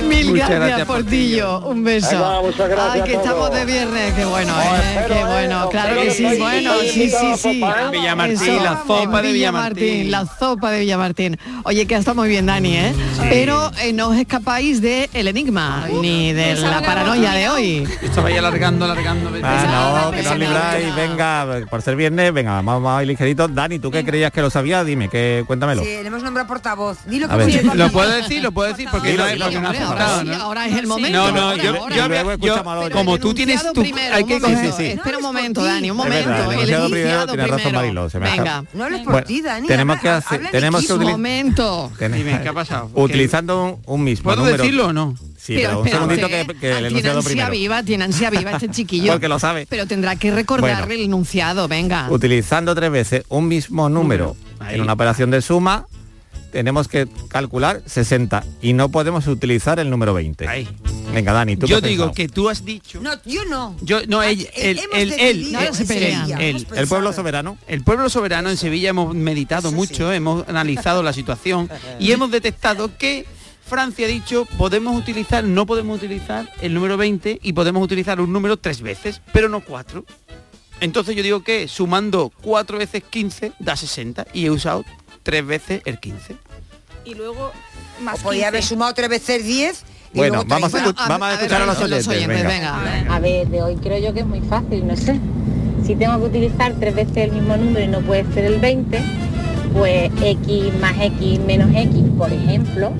Speaker 1: Mil
Speaker 4: Muchas
Speaker 1: gracias,
Speaker 4: gracias,
Speaker 1: Portillo. Un beso.
Speaker 19: Venga, muchas gracias
Speaker 1: Ay, que estamos de viernes. Qué bueno, ¿eh? Qué bueno. Claro que sí. Bueno, sí, sí, sí.
Speaker 4: Villamartín, la sopa de Villamartín.
Speaker 1: La sopa de Villamartín. Oye, que está muy bien, Dani, ¿eh? Pero eh, no os escapáis de el enigma, ni de la paranoia de hoy.
Speaker 4: Estaba ahí alargando, alargando.
Speaker 2: Ah, no, que nos libráis, venga, por ser viernes, venga, vamos, vamos a ir ligerito. Dani, ¿tú qué creías que lo sabías? Dime, que cuéntamelo.
Speaker 18: Sí, le hemos nombrado portavoz. Dilo
Speaker 4: Lo puedo decir, lo puedo decir porque no,
Speaker 2: dilo,
Speaker 4: porque no ha
Speaker 1: ahora sí,
Speaker 4: ¿no?
Speaker 1: ahora es el momento.
Speaker 4: No, no, yo, como tú tienes
Speaker 1: primero,
Speaker 4: hay
Speaker 1: un
Speaker 4: que
Speaker 1: momento.
Speaker 2: Sí, sí, sí.
Speaker 1: Espera un momento, Dani, un
Speaker 2: Es
Speaker 1: momento.
Speaker 2: el enunciado primero,
Speaker 1: Venga.
Speaker 18: No hables por ti, Dani.
Speaker 2: tenemos que hacer- tenemos que
Speaker 18: equipo.
Speaker 1: Un
Speaker 2: utili-
Speaker 1: momento.
Speaker 4: Dime, ¿qué ha pasado?
Speaker 2: Utilizando un, mismo
Speaker 4: ¿Puedo decirlo o no?
Speaker 2: Sí, pero, un segundito que, que el
Speaker 1: tiene
Speaker 2: enunciado
Speaker 1: ansia
Speaker 2: primero.
Speaker 1: viva, tiene ansia viva este chiquillo.
Speaker 2: Porque lo sabe.
Speaker 1: Pero tendrá que recordarle
Speaker 2: Bueno.
Speaker 1: el enunciado, venga.
Speaker 2: Utilizando tres veces un mismo número
Speaker 4: Ahí.
Speaker 2: en una operación de suma, tenemos que calcular 60 y no podemos utilizar el número 20.
Speaker 4: Ahí.
Speaker 2: Venga, Dani, tú qué
Speaker 4: Yo
Speaker 2: has
Speaker 4: digo que tú has dicho.
Speaker 18: No, yo no.
Speaker 4: Yo, no,
Speaker 18: Ah,
Speaker 4: ella,
Speaker 18: eh.
Speaker 2: El pueblo soberano.
Speaker 4: El pueblo soberano en Sevilla hemos meditado mucho, hemos analizado la situación y hemos detectado que Francia ha dicho podemos utilizar, no podemos utilizar el número 20 y podemos utilizar un número tres veces, pero no cuatro. Entonces yo digo que sumando cuatro veces 15 da 60 y he usado tres veces el 15.
Speaker 20: Y luego
Speaker 18: O
Speaker 20: más
Speaker 18: podía haber
Speaker 20: 15.
Speaker 18: sumado tres veces 10 y
Speaker 2: Bueno,
Speaker 18: luego
Speaker 2: vamos a,
Speaker 18: 30.
Speaker 2: escu- vamos a escuchar a los oyentes. venga.
Speaker 21: A ver, de hoy creo yo que es muy fácil, no sé. Si tengo que utilizar tres veces el mismo número y no puede ser el 20, pues x más x menos x, por ejemplo,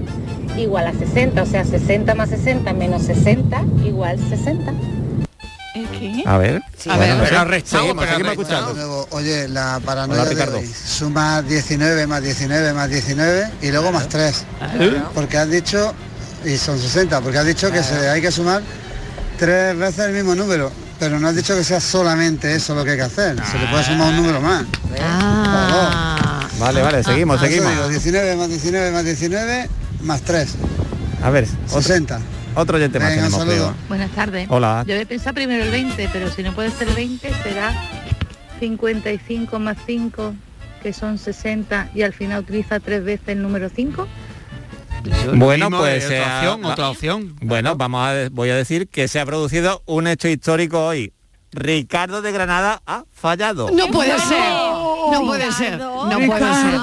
Speaker 21: igual a 60. O sea, 60 más 60 menos 60 igual 60.
Speaker 20: ¿El qué?
Speaker 2: A ver.
Speaker 1: A ver,
Speaker 2: Bueno,
Speaker 4: pero ha restado,
Speaker 2: seguimos,
Speaker 4: pero
Speaker 2: escuchando.
Speaker 22: Luego, oye, la paranoia
Speaker 2: Hola,
Speaker 22: de hoy. Suma 19 más 19 más 19 y luego más 3. Porque has dicho, y son 60, porque has dicho que se, hay que sumar tres veces el mismo número. Pero no has dicho que sea solamente eso lo que hay que hacer. Se le puede sumar un número más.
Speaker 1: Ah.
Speaker 2: Vale, vale, seguimos,
Speaker 22: Por eso
Speaker 2: seguimos.
Speaker 22: digo, 19 más 19 más 19 más 3.
Speaker 2: A ver, otro,
Speaker 22: 60.
Speaker 2: otro oyente más
Speaker 22: Venga, un
Speaker 2: tenemos,
Speaker 22: saludo.
Speaker 2: creo.
Speaker 21: Buenas tardes.
Speaker 2: Hola.
Speaker 21: Yo voy a pensar primero el 20, pero si no puede ser 20 será 55 más 5, que son 60, y al final utiliza tres veces el número 5.
Speaker 2: Bueno, pues
Speaker 4: eh, otra
Speaker 2: ha-
Speaker 4: opción, otra opción.
Speaker 2: Bueno, vamos a, voy a decir que se ha producido un hecho histórico hoy. Ricardo de Granada ha fallado.
Speaker 1: No puede ser. No puede ser. No puede ser.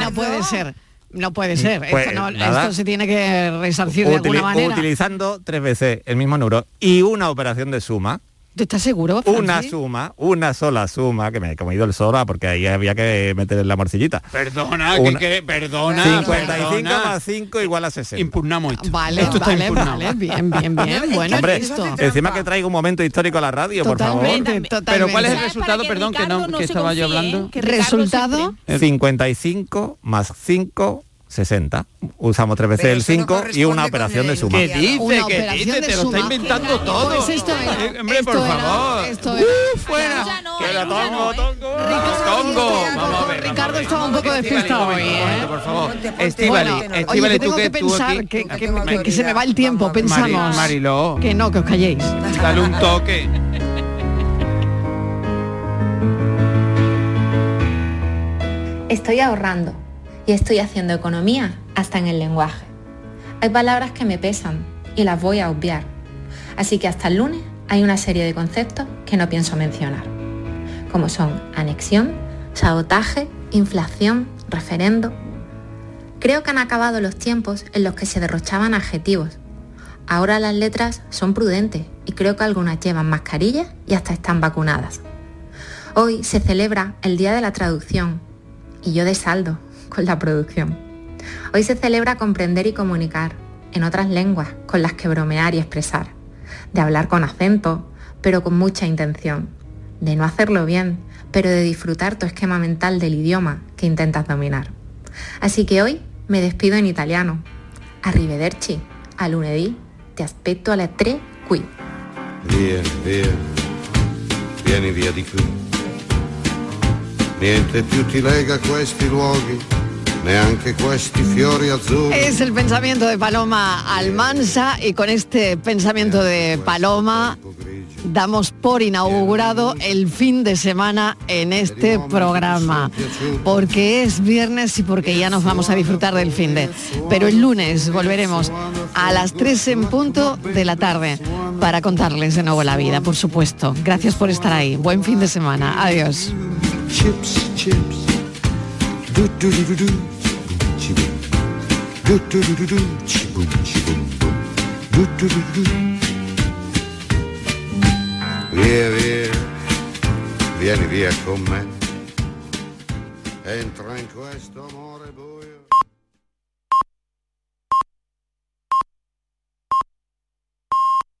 Speaker 1: No puede ser. No puede ser.
Speaker 2: Pues,
Speaker 1: esto, no-
Speaker 2: nada.
Speaker 1: esto se tiene que resarcir de alguna manera.
Speaker 2: utilizando tres veces el mismo número y una operación de suma,
Speaker 1: ¿Tú estás seguro?
Speaker 2: una suma, una sola suma, que me he comido el sola porque ahí había que meter la morcillita.
Speaker 4: Perdona,
Speaker 2: Una-
Speaker 4: que, que- perdona.
Speaker 2: 55
Speaker 4: perdona.
Speaker 2: más 5 igual a 60.
Speaker 4: Impugnamos esto.
Speaker 1: Vale,
Speaker 4: Esto está
Speaker 1: vale,
Speaker 4: impugnado.
Speaker 1: vale. Bien, bien, bien. Bueno,
Speaker 2: Hombre,
Speaker 1: listo.
Speaker 2: encima que traigo un momento histórico a la radio, por favor.
Speaker 1: Totalmente.
Speaker 4: Pero ¿cuál es el resultado? Perdón, que no,
Speaker 20: no
Speaker 4: que estaba yo
Speaker 20: confíe,
Speaker 4: hablando.
Speaker 20: que Ricardo
Speaker 1: Resultado.
Speaker 2: 55 más 5, 60. Usamos tres veces el
Speaker 18: eso no
Speaker 2: 5 y una operación de suma.
Speaker 4: ¿Qué dice?
Speaker 1: Una
Speaker 4: ¿Qué
Speaker 1: operación
Speaker 4: dice?
Speaker 1: de
Speaker 4: Te lo está inventando todo.
Speaker 1: Pues esto era.
Speaker 4: Eh, Hombre, por
Speaker 1: esto era-
Speaker 4: favor.
Speaker 1: esto
Speaker 4: Uh,
Speaker 1: era.
Speaker 4: fuera.
Speaker 20: Ya no,
Speaker 2: Que la
Speaker 20: no.
Speaker 2: tongo, tongo.
Speaker 4: Tongo. Vamos a ver.
Speaker 1: Ricardo estaba un poco despistado hoy, ¿eh?
Speaker 4: Por favor. Estivali,
Speaker 1: Oye,
Speaker 4: Estivali, tú
Speaker 1: tengo
Speaker 4: que
Speaker 1: pensar
Speaker 4: aquí.
Speaker 1: que, se me va el tiempo, pensamos.
Speaker 4: Mari- Mariló.
Speaker 1: Que no, que os calléis.
Speaker 4: Dale un toque.
Speaker 21: Estoy ahorrando y estoy haciendo economía hasta en el lenguaje. Hay palabras que me pesan y las voy a obviar. Así que hasta el lunes hay una serie de conceptos que no pienso mencionar, como son anexión, sabotaje, inflación, referendo. Creo que han acabado los tiempos en los que se derrochaban adjetivos. Ahora las letras son prudentes y creo que algunas llevan mascarillas y hasta están vacunadas. Hoy se celebra el Día de la Traducción y yo de saldo con la producción. Hoy se celebra comprender y comunicar en otras lenguas con las que bromear y expresar, de hablar con acento, pero con mucha intención, de no hacerlo bien, pero de disfrutar tu esquema mental del idioma que intentas dominar. Así que hoy me despido en italiano. Arrivederci, a lunedì, ti aspetto alle tre qui.
Speaker 23: Via, via, vieni via di qui. Niente più ti lega a questi luoghi, neanche questi fiori azzurri.
Speaker 1: Es el pensamiento de Paloma Almansa y con este pensamiento de Paloma damos por inaugurado el fin de semana en este programa, porque es viernes y porque ya nos vamos a disfrutar del fin de. Pero el lunes volveremos a las 3 en punto de la tarde para contarles de nuevo la vida, por supuesto. Gracias por estar ahí. Buen fin de semana. Adiós.
Speaker 22: cibum. Du du du du du cibum cibum bum. Du du du du. Via via, vieni via con me. Entra.